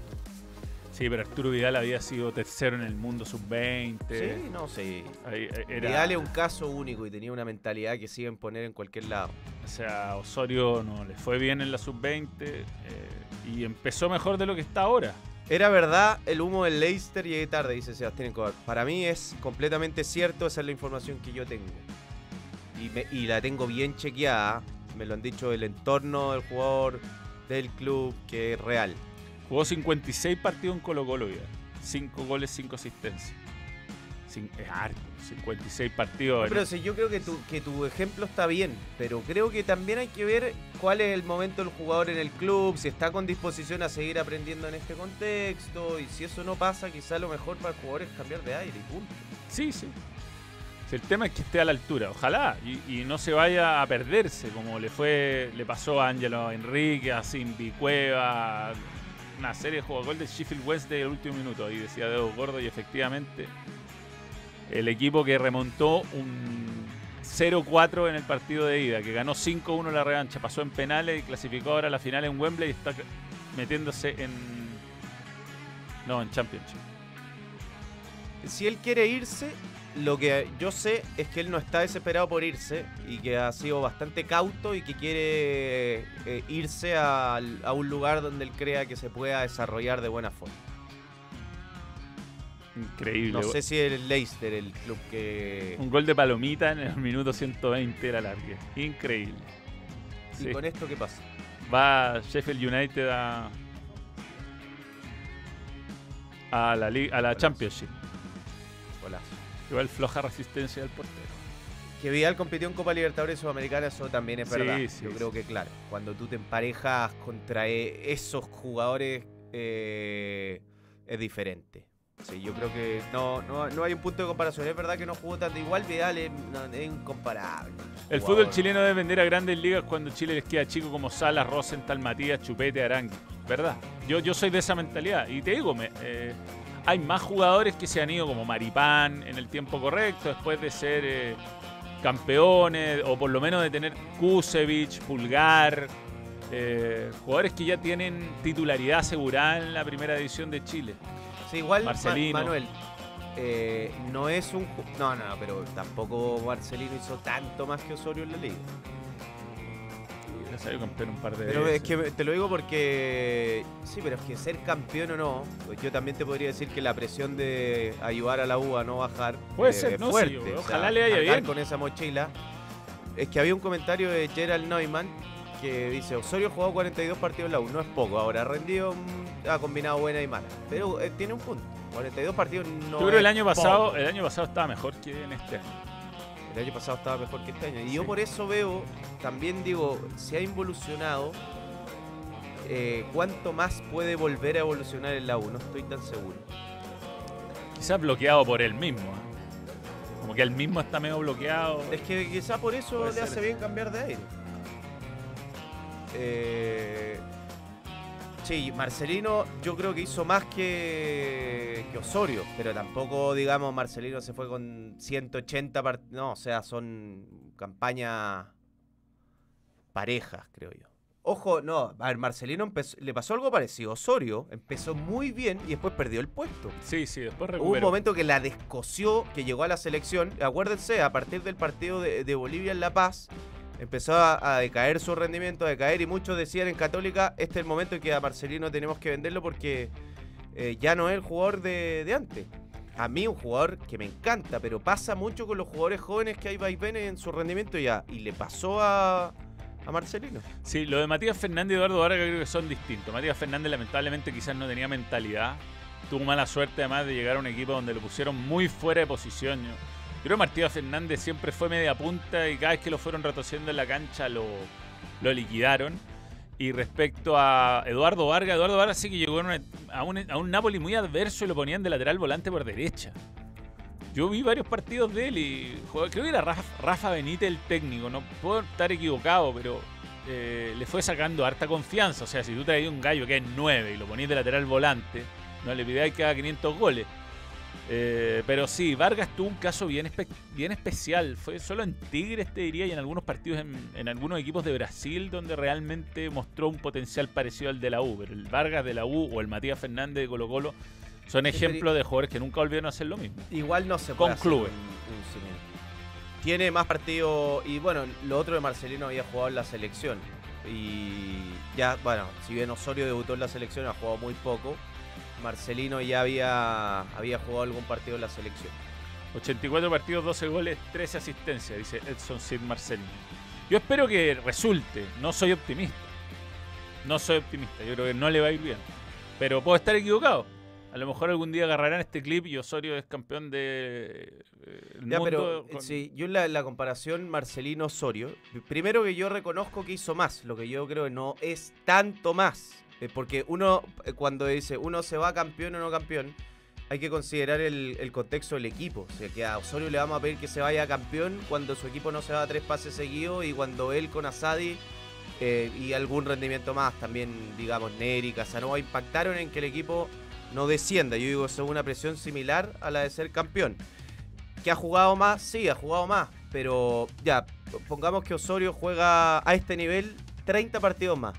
Sí, pero Arturo Vidal había sido tercero en el mundo sub-20. Sí, no sé. Ahí, eh, era- Vidal es un caso único y tenía una mentalidad que siguen poner en cualquier lado. O sea, Osorio no le fue bien en la sub-20 eh, y empezó mejor de lo que está ahora. Era verdad, el humo del Leicester llegué tarde, dice Sebastián Escobar. Para mí es completamente cierto, esa es la información que yo tengo. Y, me- y la tengo bien chequeada. Me lo han dicho del entorno del jugador, del club, que es real. Jugó 56 partidos en Colo Colo Vidal. 5 goles, 5 asistencias. Cin- es harto, 56 partidos. No, pero sí, yo creo que tu, que tu ejemplo está bien, pero creo que también hay que ver cuál es el momento del jugador en el club, si está con disposición a seguir aprendiendo en este contexto, y si eso no pasa, quizá lo mejor para el jugador es cambiar de aire y punto. Sí, sí. Si el tema es que esté a la altura, ojalá, y, y no se vaya a perderse, como le fue, le pasó a Ángelo Enrique, a Simbi Cueva, una serie de jugadores de Sheffield Wednesday el último minuto, ahí decía Dedo Gordo, y efectivamente el equipo que remontó un 0-4 en el partido de ida, que ganó 5-1 la revancha, pasó en penales y clasificó ahora a la final en Wembley y está metiéndose en... No, en Championship. Si él quiere irse, lo que yo sé es que él no está desesperado por irse y que ha sido bastante cauto y que quiere eh, irse a un lugar donde él crea que se pueda desarrollar de buena forma. Increíble. No sé si el Leicester, el club que... Un gol de palomita en el minuto 120 era largue. Increíble. ¿Y Sí. con esto qué pasa? Va Sheffield United a, a la, a la Championship. Igual floja resistencia del portero. Que Vidal compitió en Copa Libertadores Sudamericana, eso también es Sí, verdad. sí, Yo sí. creo que, claro, cuando tú te emparejas contra e- esos jugadores, eh, es diferente. Sí, yo creo que no, no, no hay un punto de comparación. Es verdad que no jugó tanto. Igual Vidal es, es incomparable. El Jugador. fútbol chileno debe vender a grandes ligas cuando Chile les queda chico como Salas, Rosenthal, Matías, Chupete, Arangui. ¿Verdad? Yo, yo soy de esa mentalidad. Y te digo, me, eh, hay más jugadores que se han ido como Maripán en el tiempo correcto, después de ser eh, campeones, o por lo menos de tener Kusevich, Pulgar. eh, jugadores que ya tienen titularidad asegurada en la primera división de Chile. Sí, igual, Ma- Marcelino. Manuel, eh, no es un... no, no, pero tampoco Marcelino hizo tanto más que Osorio en la liga. Ya salió campeón un par de Pero veces. es que te lo digo porque. Sí, pero es que ser campeón o no. yo también te podría decir que la presión de ayudar a la U a no bajar. Puede eh, ser, es no, sí, fuerte. ojalá le cargar bien. con esa mochila. Es que había un comentario de Gerald Neumann que dice: Osorio ha jugado 42 partidos en la U. No es poco. Ahora ha rendido, mm, ha combinado buena y mala. Pero eh, tiene un punto. 42 partidos no. Yo creo que el es año pasado, poco. el año pasado estaba mejor que en este año. El año pasado estaba mejor que este año. Y Sí. yo por eso veo, también digo, si ha involucionado, eh, ¿cuánto más puede volver a evolucionar en la U? No estoy tan seguro. Quizás bloqueado por él mismo. ¿eh? Como que él mismo está medio bloqueado. Es que quizá por eso Puede le hace bien cambiar de aire. Eh, sí, Marcelino yo creo que hizo más que, que Osorio, pero tampoco, digamos, Marcelino se fue con 180 partidos. No, o sea, son campañas parejas, creo yo. Ojo, no, a ver, Marcelino empezó- le pasó algo parecido. Osorio empezó muy bien y después perdió el puesto. Sí, sí, después Hubo un recuperó. momento que la descoció, que llegó a la selección. Acuérdense, a partir del partido de, de Bolivia en La Paz, empezó a, decaer su rendimiento, a decaer. Y muchos decían en Católica, este es el momento en que a Marcelino tenemos que venderlo porque eh, ya no es el jugador de, de antes. A mí un jugador que me encanta, pero pasa mucho con los jugadores jóvenes que hay vaivenes en su rendimiento ya. Y le pasó a, a Marcelino. Sí, lo de Matías Fernández y Eduardo Vargas creo que son distintos. Matías Fernández lamentablemente quizás no tenía mentalidad. Tuvo mala suerte además de llegar a un equipo donde lo pusieron muy fuera de posición. Creo que Matías Fernández siempre fue media punta y cada vez que lo fueron retorciendo en la cancha lo, lo liquidaron. Y respecto a Eduardo Vargas, Eduardo Vargas sí que llegó a, un, a un Napoli muy adverso y lo ponían de lateral volante por derecha. Yo vi varios partidos de él y creo que era Rafa, Rafa Benítez el técnico, no puedo estar equivocado, pero eh, le fue sacando harta confianza. O sea, si tú traes un gallo que es 9 y lo ponís de lateral volante, no le pidáis que haga 500 goles. Eh, pero sí, Vargas tuvo un caso bien, espe- bien especial. Fue solo en Tigres, te diría, y en algunos partidos en, en algunos equipos de Brasil, donde realmente mostró un potencial parecido al de la U. Pero el Vargas de la U o el Matías Fernández de Colo Colo son ejemplos de jugadores que nunca volvieron a hacer lo mismo. Igual no se Con puede hacer clubes. un- un símil. Tiene más partidos y bueno, lo otro de Marcelino había jugado en la selección. Y ya, bueno, si bien Osorio debutó en la selección, ha jugado muy poco. Marcelino ya había, había jugado algún partido en la selección. 84 partidos, 12 goles, 13 asistencias, dice Edson Sid Marcelino. Yo espero que resulte, no soy optimista. No soy optimista, yo creo que no le va a ir bien. Pero puedo estar equivocado. A lo mejor algún día agarrarán este clip y Osorio es campeón de eh, el Ya, mundo pero con- sí, yo en la, la comparación Marcelino-Osorio, primero que yo reconozco que hizo más, lo que yo creo que no es tanto más. Eh, porque uno, eh, cuando dice uno se va campeón o no campeón, hay que considerar el, contexto del equipo. O sea, que a Osorio le vamos a pedir que se vaya campeón cuando su equipo no se va a tres pases seguidos y cuando él con Asadi eh, y algún rendimiento más, también, digamos, Neri, Casanova, impactaron en que el equipo no descienda. Yo digo, eso es una presión similar a la de ser campeón. ¿Que ha jugado más? Sí, ha jugado más. Pero ya, pongamos que Osorio juega a este nivel 30 partidos más.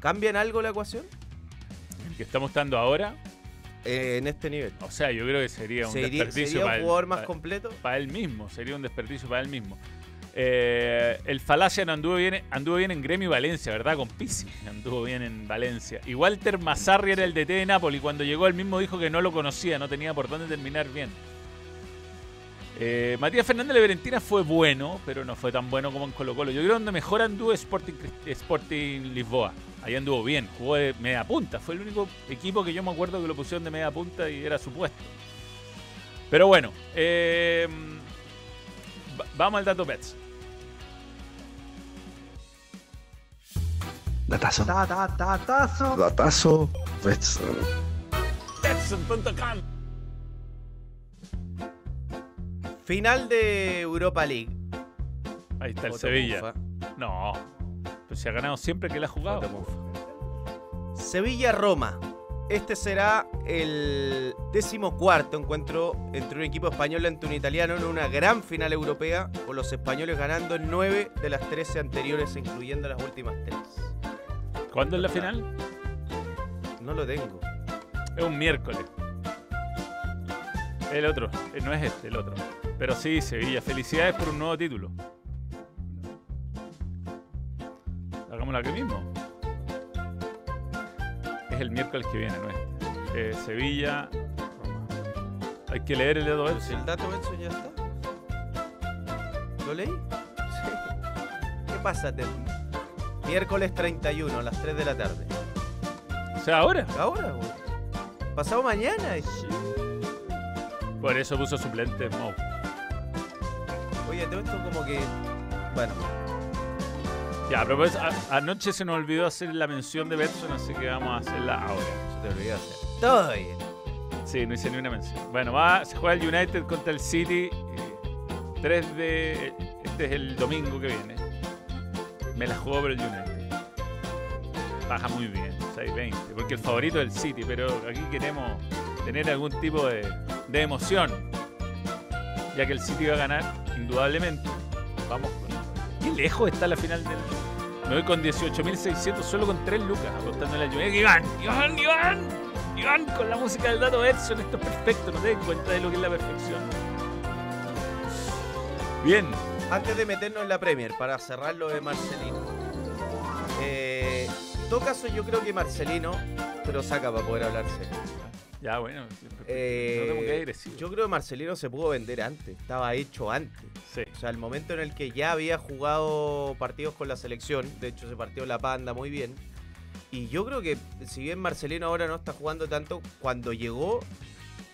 ¿Cambian algo la ecuación? que estamos estando ahora. Eh, en este nivel. O sea, yo creo que sería un ¿Sería, desperdicio sería para un él- jugador más para- completo? para él mismo, sería un desperdicio para él mismo. Eh, el Falacia no anduvo bien, anduvo bien en Gremio y Valencia, ¿verdad? Con Pizzi anduvo bien en Valencia. Y Walter Mazzarri era el DT de Napoli. Cuando llegó él mismo dijo que no lo conocía, no tenía por dónde terminar bien. Eh, Matías Fernández de Valentina fue bueno, pero no fue tan bueno como en Colo Colo. Yo creo que donde mejor anduvo es Sporting, Lisboa. Ahí anduvo bien, jugó de media punta. Fue el único equipo que yo me acuerdo que lo pusieron de media punta y era su puesto. Pero bueno, eh, Va- vamos al dato Bets. Datazo. Datazo. Betson. Betson.com. Final de Europa League. Ahí está el Sevilla. mufa. No. Pues se ha ganado siempre que la ha jugado. Sevilla-Roma. Este será el decimocuarto encuentro entre un equipo español ante un italiano en una gran final europea, con los españoles ganando en 9 de las 13 anteriores, incluyendo las últimas 3. ¿Cuándo es la final? No lo tengo. Es un miércoles. El otro, eh, no es este, el otro. Pero sí, Sevilla, felicidades por un nuevo título. Hagámoslo aquí mismo. Es el miércoles que viene, no este. Eh, Sevilla. Hay que leer el dedo Si Elche. el dato Benson ya está. ¿Lo leí? Sí. ¿Qué pasa? Te- Miércoles 31 a las 3 de la tarde. O sea, ahora. Ahora, güey. Pasado mañana. Por eso puso suplente Mo. Oye, todo esto como que. Bueno, Ya, pero pues, a- anoche se nos olvidó hacer la mención de Betson, así que vamos a hacerla ahora. se te olvidó hacer. Todo bien. Sí, no hice ni una mención. Bueno, va, se juega el United contra el City. eh, 3 de. Este es el domingo que viene. Me la juego por el United. Baja muy bien, 6-20. Porque el favorito es el City, pero aquí queremos tener algún tipo de, de emoción. Ya que el City va a ganar, indudablemente. Vamos con. ¿Qué lejos está la final del.? Me voy con 18.600, solo con 3 lucas, apostándole al United. ¡Iván! ¡Iván! ¡Iván! Iván, con la música del dato Edson, esto es perfecto, no te den cuenta de lo que es la perfección. Bien, Antes de meternos en la Premier, para cerrar lo de Marcelino. Eh, en todo caso, yo creo que Marcelino, pero saca para poder hablar serio. Ya bueno, Eh, no tengo que yo creo que Marcelino se pudo vender antes, estaba hecho antes. Sí. O sea, el momento en el que ya había jugado partidos con la selección, de hecho se partió la panda muy bien. Y yo creo que si bien Marcelino ahora no está jugando tanto, cuando llegó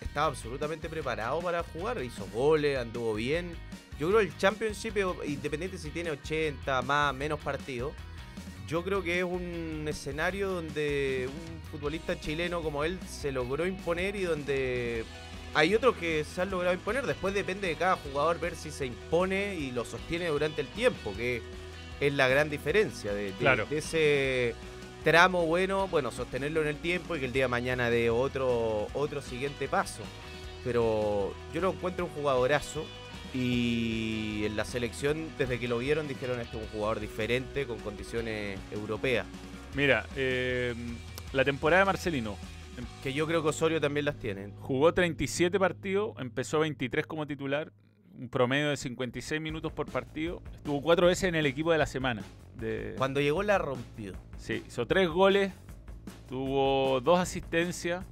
estaba absolutamente preparado para jugar, hizo goles, anduvo bien. Yo creo que el Championship, independiente si tiene 80, más, menos partidos, yo creo que es un escenario donde un futbolista chileno como él se logró imponer y donde hay otros que se han logrado imponer. Después depende de cada jugador ver si se impone y lo sostiene durante el tiempo, que es la gran diferencia de, de- Claro. de ese tramo bueno, bueno, sostenerlo en el tiempo y que el día de mañana dé otro, otro siguiente paso. Pero yo lo encuentro un jugadorazo y en la selección, desde que lo vieron, dijeron este es un jugador diferente con condiciones europeas. Mira, eh, la temporada de Marcelino Que yo creo que Osorio también las tiene. jugó 37 partidos, empezó 23 como titular, un promedio de 56 minutos por partido, estuvo cuatro veces en el equipo de la semana. De, Cuando llegó la rompió. Sí, hizo tres goles, tuvo dos asistencias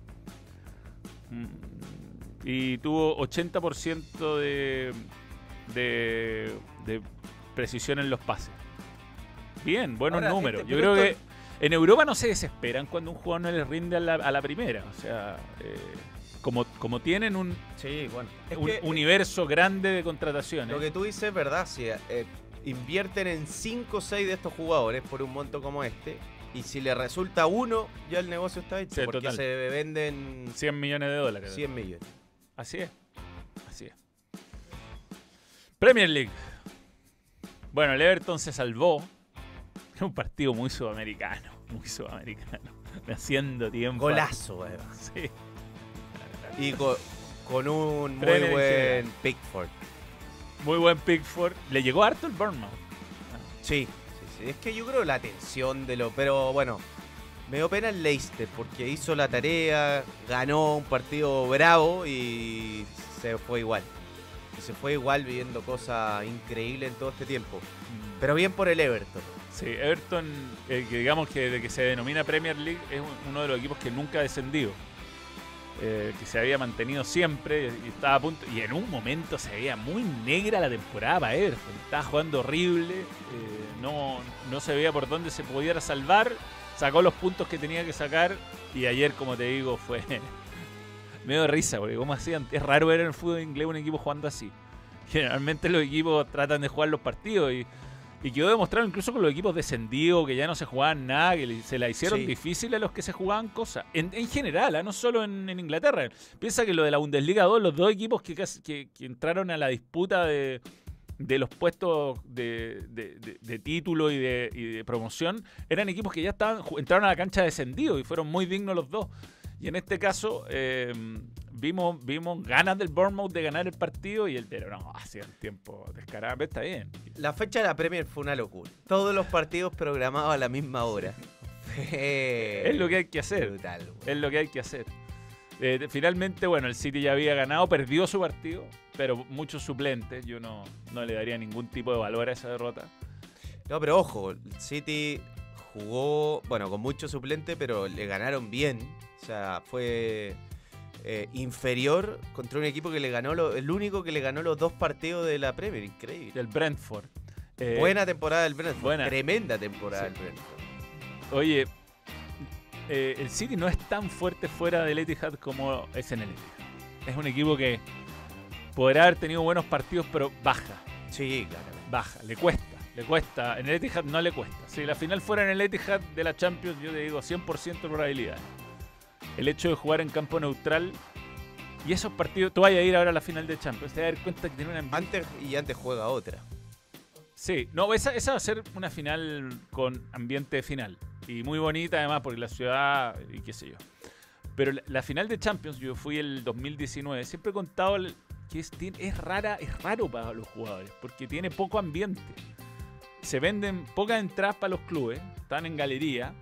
mm, y tuvo 80% de, de, de precisión en los pases. Bien, buenos Ahora, números. este- Yo creo esto- que en Europa no se desesperan cuando un jugador no les rinde a la, a la primera. O sea, eh, como, como tienen un, Sí, bueno. Es un que, universo grande de contrataciones. Lo que tú dices es verdad, si eh, invierten en 5 o 6 de estos jugadores por un monto como este, y si le resulta uno, ya el negocio está hecho, Sí, porque total. se venden 100 millones de dólares. 100 millones. Así es. Así es. Premier League. Bueno, el Everton se salvó. Es un partido muy sudamericano. Muy sudamericano. Haciendo tiempo. Golazo, weón. Sí. Y co- con, un muy Premier en buen. Pickford. Muy buen Pickford. Le llegó harto el Bournemouth. Sí, sí, sí. Es que yo creo la tensión de lo. Pero bueno, me dio pena el Leicester porque hizo la tarea, ganó un partido bravo y se fue igual. Y se fue igual viviendo cosas increíbles en todo este tiempo. Pero bien por el Everton. Sí, Everton, eh, que digamos que de que se denomina Premier League, es un- uno de los equipos que nunca ha descendido. Eh, que se había mantenido siempre y estaba a punto. Y en un momento se veía muy negra la temporada para Everton. Estaba jugando horrible. eh, no, no se veía por dónde se pudiera salvar. Sacó los puntos que tenía que sacar. Y ayer, como te digo, fue medio de risa. Porque, como hacían? Es raro ver en el fútbol inglés un equipo jugando así. generalmente los equipos tratan de jugar los partidos y, y quedó demostrado incluso con los equipos descendidos que ya no se jugaban nada, que se la hicieron Sí. difícil a los que se jugaban cosas. En, en general, ¿ah? no solo en, en Inglaterra. Piensa que lo de la Bundesliga 2, los dos equipos que, que, que entraron a la disputa de, de los puestos de, de- de- de título y de, y de promoción, eran equipos que ya estaban entraron a la cancha descendidos y fueron muy dignos los dos. Y en este caso, eh, vimos, vimos ganas del Bournemouth de ganar el partido y el pero no, hacía un tiempo descarado, está bien. La fecha de la Premier fue una locura. Todos los partidos programados a la misma hora. Es lo que hay que hacer. Brutal. Es lo que hay que hacer. Eh, finalmente, bueno, el City ya había ganado, perdió su partido, pero muchos suplentes. Yo no, no le daría ningún tipo de valor a esa derrota. No, pero ojo, el City jugó, bueno, con mucho suplente, pero le ganaron bien. O sea, fue eh, inferior contra un equipo que le ganó, lo- el único que le ganó los dos partidos de la Premier. Increíble. Del Brentford. Eh, Buena temporada del Brentford. buena. Tremenda temporada Sí. del Brentford. Oye, eh, el City no es tan fuerte fuera del Etihad como es en el Etihad. Es un equipo que podrá haber tenido buenos partidos, pero baja. Sí, claramente. baja, le cuesta, le cuesta. En el Etihad no le cuesta. Si la final fuera en el Etihad de la Champions, yo te digo 100% de probabilidad. El hecho de jugar en campo neutral y esos partidos, tú vayas a ir ahora a la final de Champions, te vas a dar cuenta que tiene una. Antes y antes juega otra. Sí, no, esa, esa va a ser una final con ambiente final. Y muy bonita además, porque la ciudad y qué sé yo. Pero la, final de Champions, yo fui el 2019, siempre he contado que es rara, es raro para los jugadores, porque tiene poco ambiente. Se venden pocas entradas para los clubes, están en galería,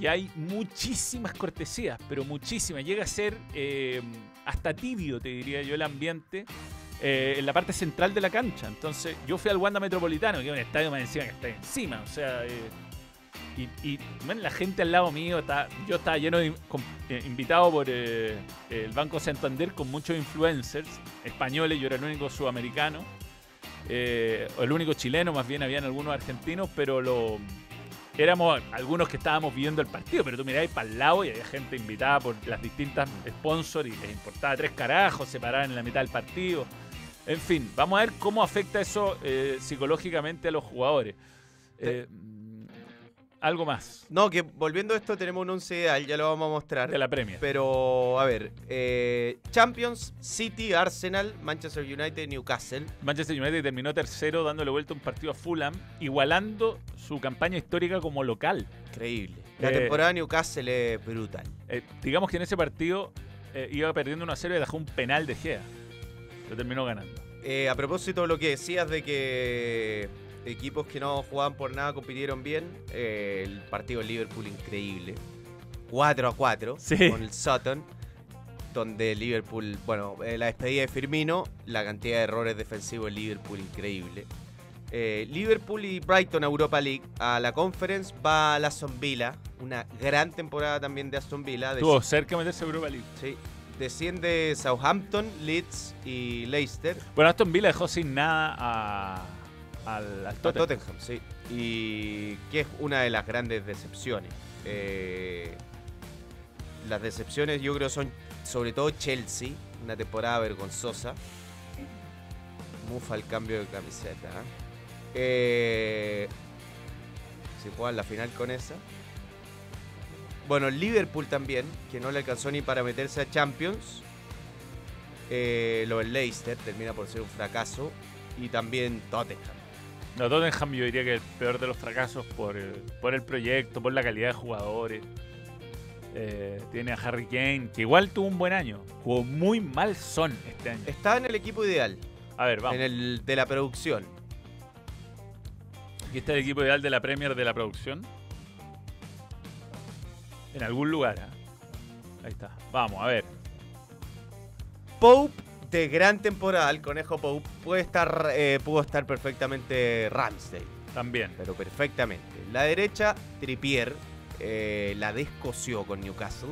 y hay muchísimas cortesías, pero muchísimas. Llega a ser eh, hasta tibio, te diría yo, el ambiente eh, en la parte central de la cancha. Entonces, yo fui al Wanda Metropolitano, que es un estadio más encima que está encima. O sea, eh, y, y, man, la gente al lado mío, está, yo estaba lleno de con- eh, invitado por eh, el Banco Santander con muchos influencers españoles, yo era el único sudamericano, eh, o el único chileno, más bien habían algunos argentinos, pero lo éramos algunos que estábamos viendo el partido, pero tú miráis para el lado y había gente invitada por las distintas sponsors y les importaba tres carajos, se paraban en la mitad del partido. En fin, vamos a ver cómo afecta eso eh, psicológicamente a los jugadores. Eh, algo más No, que volviendo a esto tenemos un once ideal, ya lo vamos a mostrar. de la Premier. Pero, a ver, eh, Champions, City, Arsenal, Manchester United, Newcastle. Manchester United terminó tercero dándole vuelta un partido a Fulham, igualando su campaña histórica como local. Increíble. La Eh, temporada de Newcastle es brutal. Eh, digamos que en ese partido iba perdiendo 1 a 0 y dejó un penal de Gea. Lo terminó ganando. A propósito de lo que decías de que equipos que no jugaban por nada compitieron bien, eh, el partido Liverpool increíble. 4 a 4 Sí. con el Sutton, donde Liverpool, bueno, eh, la despedida de Firmino, la cantidad de errores defensivos de Liverpool increíble. Eh, Liverpool y Brighton a Europa League, a la Conference va la Aston Villa, una gran temporada también de Aston Villa. Estuvo cerca de meterse a Europa League. Sí. Desciende Southampton, Leeds y Leicester. Bueno, Aston Villa dejó sin nada a, al, al A Tottenham. Tottenham, sí. Y que es una de las grandes decepciones. Eh, las decepciones yo creo son sobre todo Chelsea, una temporada vergonzosa. Mufa el cambio de camiseta. ¿eh? Eh, si juegan la final con esa. Bueno, Liverpool también, que no le alcanzó ni para meterse a Champions. Eh, lo del Leicester termina por ser un fracaso. Y también Tottenham. No, Tottenham yo diría que el peor de los fracasos por, el- por el proyecto, por la calidad de jugadores. Eh, tiene a Harry Kane, que igual tuvo un buen año. Jugó muy mal Son este año. Está en el equipo ideal, A ver, vamos. en el de la producción. Aquí está el equipo ideal de la Premier de la producción. En algún lugar. ¿ah? Ahí está. Vamos, a ver. Pope de gran temporada, el conejo Pope, puede estar, eh, pudo estar perfectamente Ramsdale, También. pero perfectamente. La derecha, Trippier, eh, la descoció con Newcastle.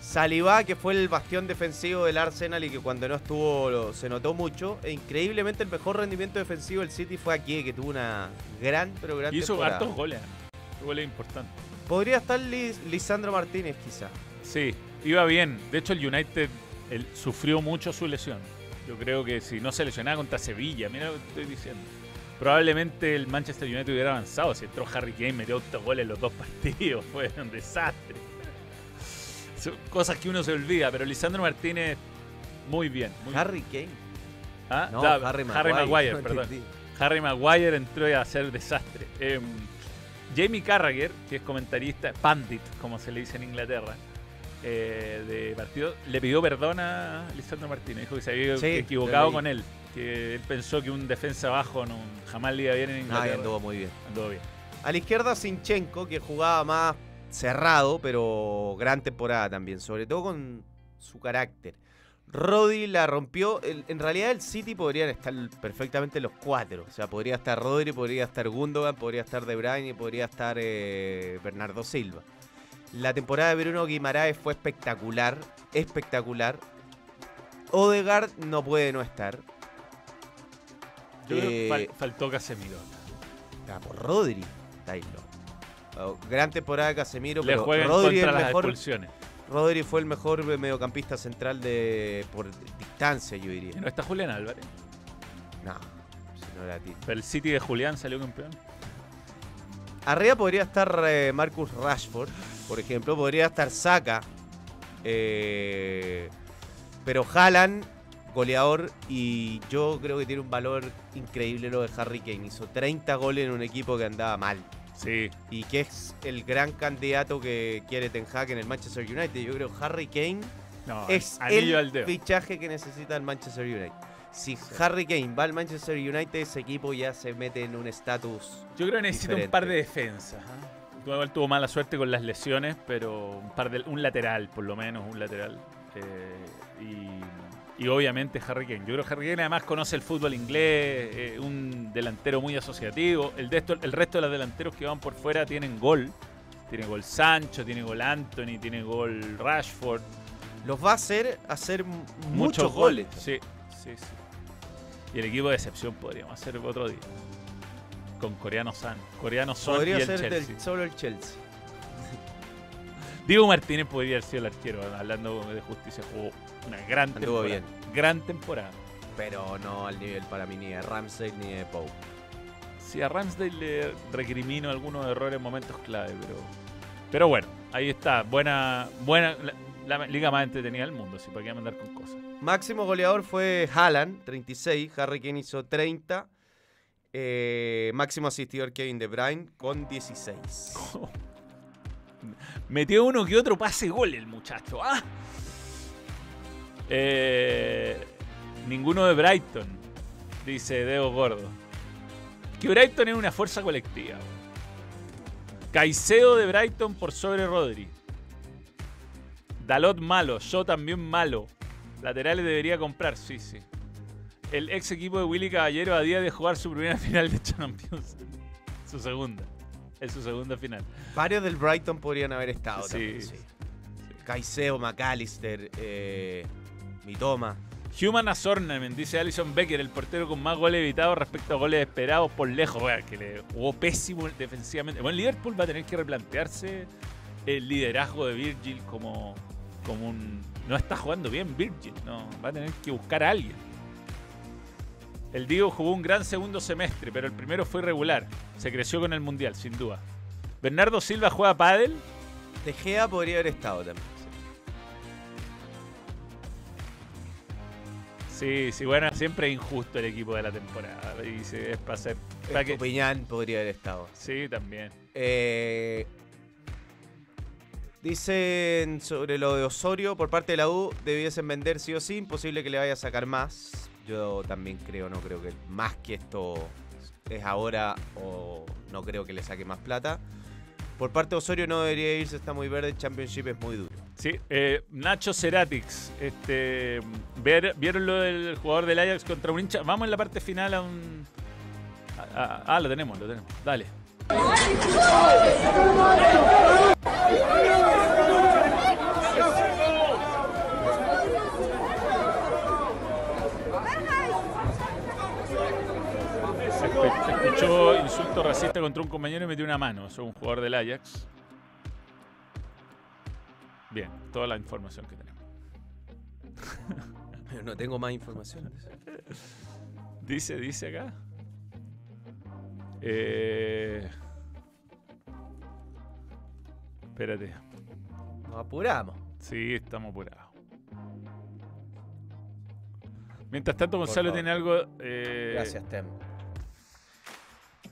Saliba, que fue el bastión defensivo del Arsenal y que cuando no estuvo lo- se notó mucho. E increíblemente el mejor rendimiento defensivo del City fue aquí, que tuvo una gran, pero gran Y hizo temporada. hartos goles. ¿ah? Goles importantes. Podría estar Lis- Lisandro Martínez, quizá. Sí, iba bien. De hecho, el United él sufrió mucho su lesión. Yo creo que si no se lesionaba contra Sevilla, mira lo que estoy diciendo. Probablemente el Manchester United hubiera avanzado. Si entró Harry Kane, metió gol en los dos partidos. Fue un desastre. Son cosas que uno se olvida, pero Lisandro Martínez, muy bien. muy Harry Kane. ¿Ah? No, Harry Maguire. Maguire, No perdón. Harry Maguire entró a hacer desastre. Em, Jamie Carragher, que es comentarista, pandit, como se le dice en Inglaterra, eh, de partido, le pidió perdón a Lisandro Martínez. Dijo que se había Sí, equivocado con él. Que él pensó que un defensa bajo no, jamás le iba bien en Ah, Inglaterra. anduvo muy bien. Anduvo bien. A la izquierda Sinchenko, que jugaba más cerrado, pero gran temporada también, sobre todo con su carácter. Rodri la rompió. en realidad el City podrían estar perfectamente los cuatro. O sea, podría estar Rodri, podría estar Gundogan, podría estar De Bruyne y podría estar eh, Bernardo Silva. La temporada de Bruno Guimaraes fue espectacular, espectacular. Odegaard no puede no estar. Yo creo que Eh, fal- faltó Casemiro. Ah, por Rodri, Taylor. Oh, gran temporada de Casemiro, Le pero Rodri, el las mejor, expulsiones. Rodri fue el mejor mediocampista central de por distancia, yo diría. No está Julián Álvarez. No, si no era ti. Pero el City de Julián salió campeón. Arriba podría estar eh, Marcus Rashford, por ejemplo. Podría estar Saka. eh, pero Haaland, goleador. Y yo creo que tiene un valor increíble lo de Harry Kane. Hizo 30 goles en un equipo que andaba mal. Sí, y que es el gran candidato que quiere Ten Hag en el Manchester United. Yo creo que Harry Kane no, es el al fichaje que necesita el Manchester United. Si Harry Kane va al Manchester United, ese equipo ya se mete en un estatus. Yo creo que necesita un par de defensas. ¿ah? Igual tuvo mala suerte con las lesiones, pero un par de un lateral, por lo menos, un lateral. Eh, y, y obviamente Harry Kane. Yo creo que Harry Kane además conoce el fútbol inglés, eh, un delantero muy asociativo. El, de esto- el resto de los delanteros que van por fuera tienen gol. Tiene gol Sancho, tiene gol Anthony, tiene gol Rashford. Los va a hacer hacer muchos, Muchos goles. Sí, sí, sí. Y el equipo de excepción podríamos hacer otro día. Con coreano San. Coreano Son y Podría el ser Chelsea. del- solo el Chelsea. Diego Martínez podría haber sido el arquero, hablando de justicia. Jugó una gran Anduvo temporada. bien. Gran temporada. Pero no al nivel para mí ni de Ramsey ni de Pope. Sí, a Ramsdale le recrimino algunos errores en momentos clave, pero. Pero bueno, ahí está. Buena. buena la, la liga más entretenida del mundo, si para qué andar con cosas. Máximo goleador fue Haaland, 36. Harry Kane hizo 30. Eh, máximo asistidor Kevin De Bruyne con 16. Metió uno que otro pase gol el muchacho. ¡Ah! Eh, ninguno de Brighton, dice Deo Gordo. Que Brighton es una fuerza colectiva. Caicedo de Brighton por sobre Rodri. Dalot malo, yo también malo. Laterales debería comprar, sí, sí. El ex equipo de Willy Caballero a día de jugar su primera final de Champions. Su segunda. Es su segunda final. Varios del Brighton podrían haber estado Sí, también, sí. McAllister, eh, Mitoma. Human as ornament, dice Alison Becker, el portero con más goles evitados respecto a goles esperados por lejos. Wea, que le jugó pésimo defensivamente. Bueno, Liverpool va a tener que replantearse el liderazgo de Virgil como, como un. No está jugando bien Virgil, no. Va a tener que buscar a alguien. El Diego jugó un gran segundo semestre, pero el primero fue irregular. Se creció con el Mundial, sin duda. Bernardo Silva juega pádel. De Gea podría haber estado también. Sí, sí, bueno, siempre es injusto el equipo de la temporada. Y es para hacer. para que- podría haber estado. Sí, también. Eh, dicen sobre lo de Osorio por parte de la U, debiesen vender sí o sí, imposible que le vaya a sacar más. Yo también creo, no creo que más que esto es ahora o no creo que le saque más plata. Por parte de Osorio no debería irse, está muy verde, el Championship es muy duro. Sí, eh, Nacho Ceratix, este, ¿vieron lo del jugador del Ajax contra un hincha? Vamos en la parte final a un... a- a- ah, lo tenemos, lo tenemos. Dale. Se escu- se escuchó insulto racista contra un compañero y metió una mano. Es un jugador del Ajax. Bien, toda la información que tenemos. no tengo más información. Dice, dice acá. Eh... Espérate. Nos apuramos. Sí, estamos apurados. Mientras tanto, Gonzalo tiene algo. eh, Gracias, Tem.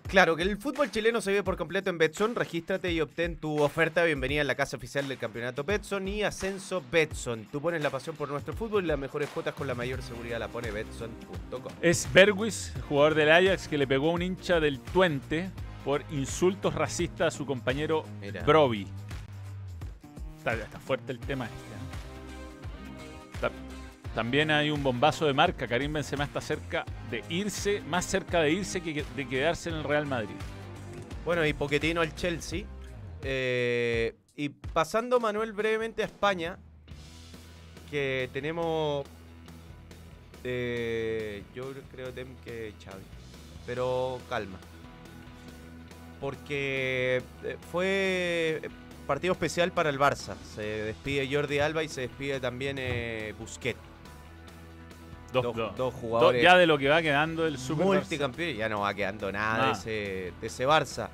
Claro, que el fútbol chileno se vive por completo en Betson. Regístrate y obtén tu oferta de bienvenida en la casa oficial del campeonato Betson y Ascenso Betson. Tú pones la pasión por nuestro fútbol y las mejores cuotas con la mayor seguridad la pone Betson.com. Es Berwis, jugador del Ajax, que le pegó a un hincha del Twente por insultos racistas a su compañero. Broby. Está, está fuerte el tema este. Ta- También hay un bombazo de marca. Karim Benzema está cerca de irse, más cerca de irse que de quedarse en el Real Madrid. Bueno, y Poquetino al Chelsea. Eh, y pasando, Manuel, brevemente a España, que tenemos. eh, yo creo que Xavi. Pero calma. Porque eh, fue partido especial para el Barça. Se despide Jordi Alba y se despide también eh, Busquets. Dos, Dos, dos. dos Do- jugadores ya de lo que va quedando el Super multicampeón. Ya no va quedando nada de, Nada. ese, de ese Barça.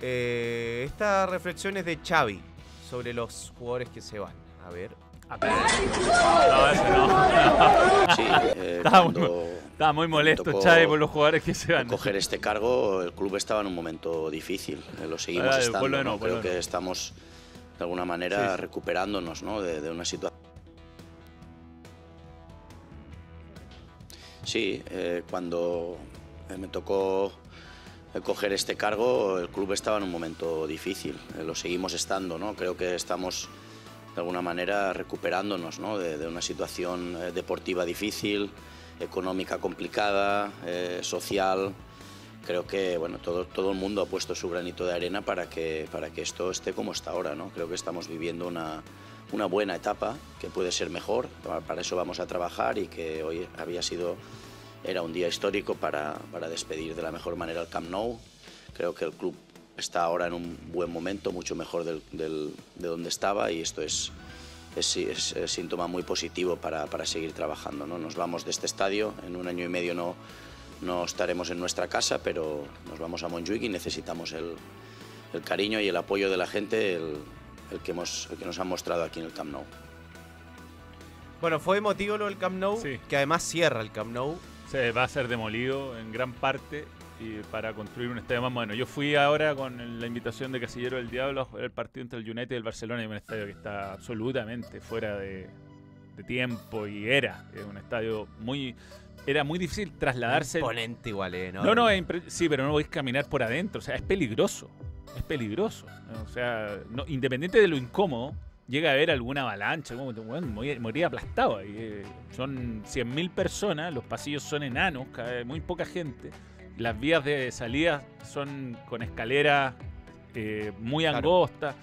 Eh, esta reflexión es de Xavi sobre los jugadores que se van. A ver. No, ese no. Sí, eh, Estaba muy- cuando Estaba muy molesto Xavi por los jugadores que se van. coger este cargo, el club estaba en un momento difícil. eh, Lo seguimos Ah, estando. de ¿no? Creo de que estamos de alguna manera Sí, sí. recuperándonos ¿no? de, de una situación. Sí, eh, cuando eh, me tocó eh, coger este cargo, el club estaba en un momento difícil. eh, Lo seguimos estando, ¿no? Creo que estamos de alguna manera recuperándonos ¿no? de, de una situación eh, deportiva difícil, económica complicada, eh, social. Creo que bueno, todo, todo el mundo ha puesto su granito de arena para que, para que esto esté como está ahora. ¿no? Creo que estamos viviendo una, una buena etapa que puede ser mejor. Para- eso vamos a trabajar y que hoy había sido era un día histórico para, para despedir de la mejor manera el Camp Nou. Creo que el club está ahora en un buen momento, mucho mejor del- de donde estaba y esto es, es, es- es síntoma muy positivo para, para seguir trabajando. ¿no? Nos vamos de este estadio, en un año y medio no, no estaremos en nuestra casa, pero nos vamos a Montjuic y necesitamos el, el cariño y el apoyo de la gente, el que, hemos, el que nos han mostrado aquí en el Camp Nou. Bueno, fue emotivo lo del Camp Nou, Sí. que además cierra el Camp Nou. Se va a ser demolido en gran parte y para construir un estadio más bueno. Yo fui ahora con la invitación de Casillero del Diablo a jugar el partido entre el United y el Barcelona y un estadio que está absolutamente fuera de, de tiempo y era, es un estadio muy era muy difícil trasladarse. Imponente igual, ¿eh? No, no, es impre- sí, pero no podéis caminar por adentro, o sea, es peligroso. Es peligroso. O sea, no- independiente de lo incómodo, llega a haber alguna avalancha, bueno, aplastado. ahí, eh, son 100.000 personas, los pasillos son enanos, muy poca gente. Las vías de salida son con escaleras eh, muy Claro. angostas.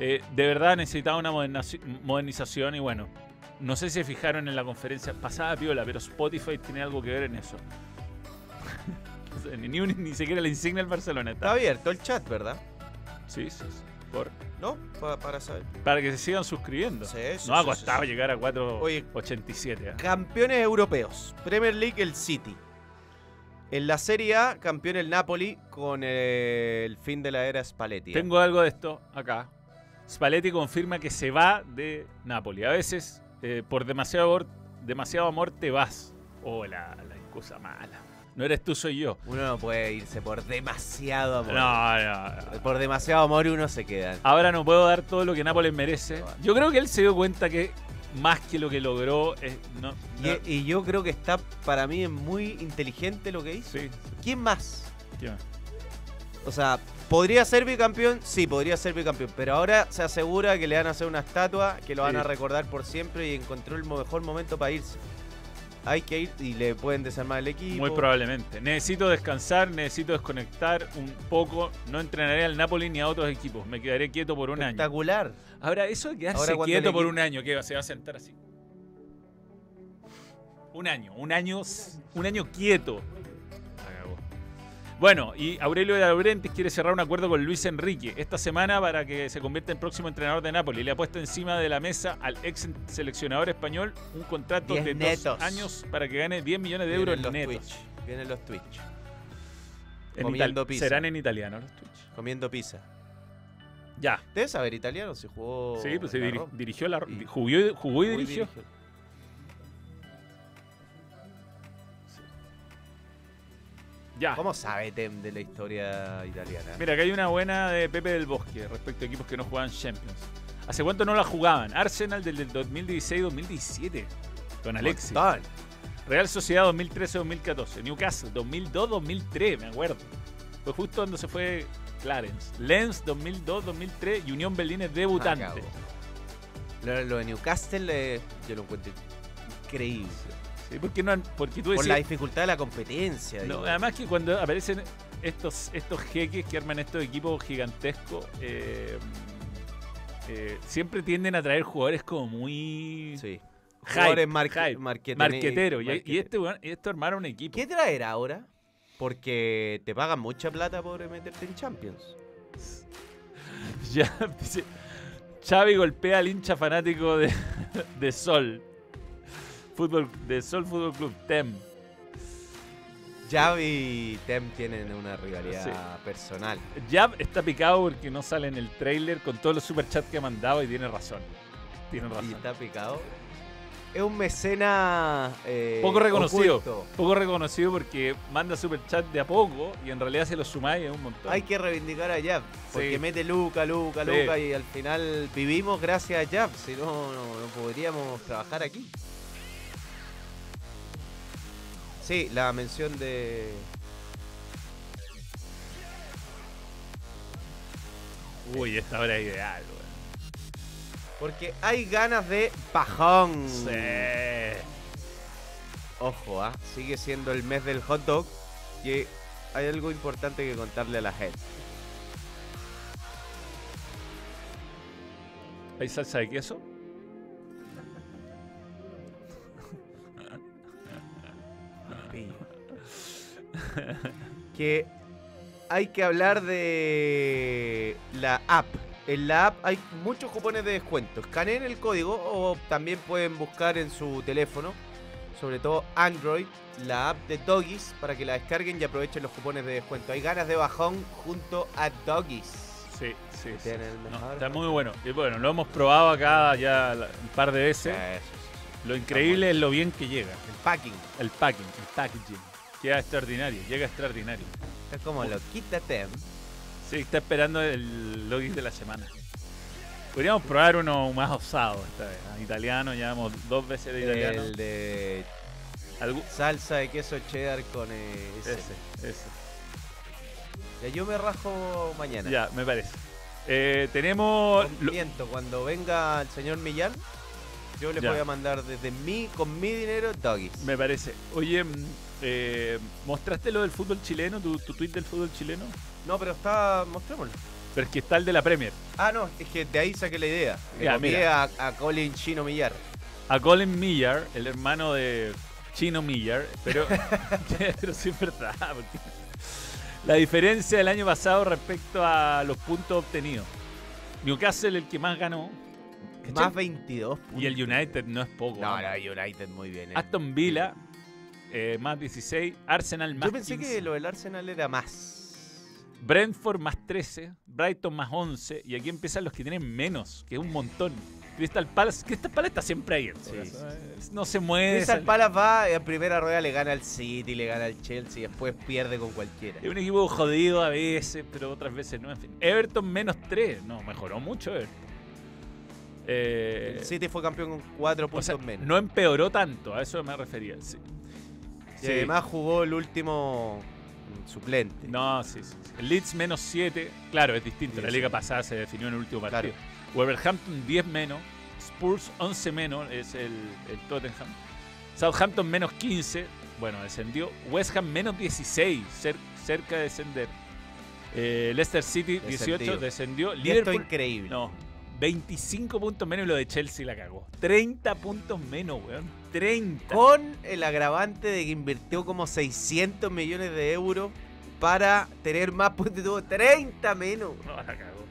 Eh, de verdad necesitaba una modernización y bueno, no sé si se fijaron en la conferencia pasada piola, pero Spotify tiene algo que ver en eso. Ni, un- ni siquiera la insignia del Barcelona Está está. abierto el chat, ¿verdad? Sí, sí, sí. Por- ¿No? Pa- para saber. para que se sigan suscribiendo. Sí, sí, no ha sí, costado llegar a Oye, 4.87. ¿eh? Campeones europeos. Premier League el City. En la Serie A, campeón el Napoli con eh, el fin de la era Spalletti. ¿eh? Tengo algo de esto acá. Spalletti confirma que se va de Napoli. A veces, eh, por demasiado amor, demasiado amor, te vas. Oh, la, la excusa mala. No eres tú, soy yo. Uno no puede irse por demasiado amor. No, no, no. Por demasiado amor uno se queda. Ahora no puedo dar todo lo que Nápoles merece. Yo creo que él se dio cuenta que más que lo que logró es, no, no- Y, y yo creo que está, para mí, es muy inteligente lo que hizo. sí, ¿Quién más? ¿qué más? O sea, ¿podría ser bicampeón? Sí, podría ser bicampeón. Pero ahora se asegura que le van a hacer una estatua, que lo van a recordar por siempre y encontró el mejor momento para irse. Hay que ir y le pueden desarmar el equipo. Muy probablemente. Necesito descansar, necesito desconectar un poco. No entrenaré al Napoli ni a otros equipos. Me quedaré quieto por un año. Espectacular. Ahora, eso de quedarse Ahora quieto por un año, ¿qué? ¿Se va a sentar así? Un año, un año, un año quieto. Bueno, y Aurelio de Laurentiis quiere cerrar un acuerdo con Luis Enrique esta semana para que se convierta en próximo entrenador de Napoli. Le ha puesto encima de la mesa al ex seleccionador español un contrato de netos. dos años para que gane 10 millones de euros Vienen los netos. Twitch. Vienen los Twitch. En Comiendo pizza. Serán en italiano los Twitch. Comiendo pizza. Ya. Debes saber italiano si jugó. Sí, pues se la Roma. dirigió la Y- jugó, y- jugó y Muy dirigió. Ya. ¿Cómo sabe Tem de la historia italiana? Mira, acá hay una buena de Pepe del Bosque respecto a equipos que no jugaban Champions. ¿Hace cuánto no la jugaban? Arsenal del del 2016-2017 con Alexis. Real Sociedad 2013-2014. Newcastle 2002-2003, me acuerdo. Fue justo cuando se fue Clarence. Lens 2002-2003 y Unión Berlín es debutante. Ah, lo de Newcastle eh, yo lo encuentro increíble. Sí, porque, no, porque tú Por la dificultad de la competencia. No, además que cuando aparecen estos, estos jeques que arman estos equipos gigantescos, eh, eh, siempre tienden a traer jugadores como muy sí. hype, Jugadores marque- marqueteros. Y, y este, esto armaron un equipo. ¿Qué traer ahora? Porque te pagan mucha plata por meterte en Champions. Ya, dice, Xavi golpea al hincha fanático de, de Sol. Fútbol, de Sol Fútbol Club, TEM. Javi y Tem tienen una rivalidad personal. Jab está picado porque no sale en el trailer con todos los superchats que ha mandado y tiene razón. Tiene Y razón. está picado. Es un mecena eh, Poco reconocido. oculto. Poco reconocido porque manda superchat de a poco y en realidad se lo sumáis es un montón. Hay que reivindicar a Jab. Porque Sí. mete Luca, Luca, Sí. Luca y al final vivimos gracias a Jab. Si no, no, no podríamos trabajar aquí. Sí, la mención de. Uy, esta hora es ideal, weón. Porque hay ganas de bajón. Sí. Ojo, ¿ah? sigue siendo el mes del hot dog. Y hay algo importante que contarle a la gente. ¿Hay salsa de queso? Que hay que hablar de la app. En la app hay muchos cupones de descuento. Escaneen el código o también pueden buscar en su teléfono, sobre todo Android, la app de Doggies para que la descarguen y aprovechen los cupones de descuento. Hay ganas de bajón junto a Doggies. Sí, sí. No, está muy bueno. Y bueno, lo hemos probado acá ya un par de veces. Eso, Lo increíble es lo bien que llega. el packing. El packing, el packaging. Queda extraordinario, llega extraordinario. Es como lo quítate. Sí, está esperando el login de la semana. Podríamos probar uno más osado esta vez. ¿eh? Italiano, llevamos dos veces de italiano. El de salsa de queso cheddar con eh, ese. ese, ese. Ya yo me rajo mañana. Ya, me parece. Eh, tenemos. Miento, cuando venga el señor Millán, yo le Ya. voy a mandar desde mí, con mi dinero, doggies. me parece. Oye, mm, eh, ¿mostraste lo del fútbol chileno? ¿Tu, tu tweet del fútbol chileno? No, pero está, mostrémoslo. Pero es que está el de la Premier. Ah, no, es que de ahí saqué la idea. Le Ya, copié mira. a, a Colin Chino Millar. A Colin Millar, el hermano de Chino Millar, pero, pero sí es verdad. porque la diferencia del año pasado respecto a los puntos obtenidos. Newcastle el que más ganó. ¿Cachai? Más 22 puntos. Y el United no es poco. No, ¿no? no, United muy bien. eh. Aston Villa eh, más 16, Arsenal más Yo pensé 15, que lo del Arsenal era más. Brentford más 13, Brighton más 11 y aquí empiezan los que tienen menos, que es un montón. Crystal Palace, Crystal Palace está siempre ahí. Sí, eh, No se mueve. Crystal Palace va en primera rueda, le gana al City, le gana al Chelsea, y después pierde con cualquiera. Es un equipo jodido a veces, pero otras veces no. En fin. Everton menos 3. No, mejoró mucho Everton. Eh, El City fue campeón con 4 o puntos sea, menos. no empeoró tanto, a eso me refería. Sí. Y Sí. además jugó el último mm, suplente. No, sí, sí. El Leeds menos 7. Claro, es distinto. Sí, la liga pasada se definió en el último partido. Claro. Wolverhampton 10 menos. Spurs 11 menos. Es el, el Tottenham. Southampton menos 15. Bueno, descendió. West Ham menos 16. cer- cerca de descender. Eh, Leicester City 18. Descendido. Descendió. Esto Liverpool. increíble. No. 25 puntos menos y lo de Chelsea la cagó. 30 puntos menos, weón. 30. Con el agravante de que invirtió como 600 millones de euros para tener más puntos. Tuvo 30 menos. No, la cagó.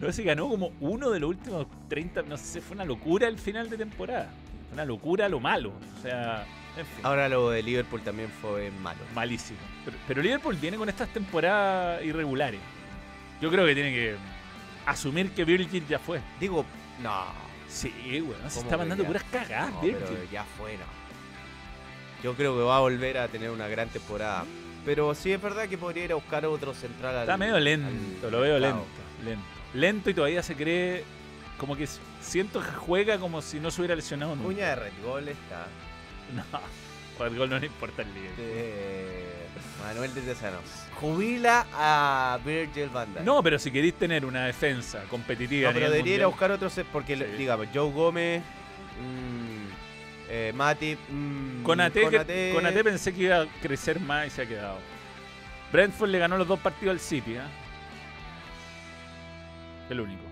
No, se ganó como uno de los últimos 30. No sé, fue una locura el final de temporada. Fue una locura lo malo. O sea, en fin. Ahora lo de Liverpool también fue malo. Malísimo. Pero, pero Liverpool viene con estas temporadas irregulares. Yo creo que tiene que asumir que Virgil ya fue. Digo, no. Sí, weón. Se ¿Cómo está mandando ya? puras cagadas, No, pero ya fue, no. Yo creo que va a volver a tener una gran temporada. Pero sí es verdad que podría ir a buscar otro central. al- Está medio lento, al lo veo lento, lento. Lento y todavía se cree como que siento que juega como si no se hubiera lesionado nunca. Cuña de Red Gol está. No, el gol no le importa el líder. de Manuel de Tesanos. Jubila a Virgil van Dijk. No, pero si queréis tener una defensa competitiva No, pero debería ir a buscar otro set porque, Sí. digamos, Joe Gómez, mm, eh, Matip, mm, con AT, que- Konaté. con AT pensé que iba a crecer más y se ha quedado. Brentford le ganó los dos partidos al City, ¿ah? El único.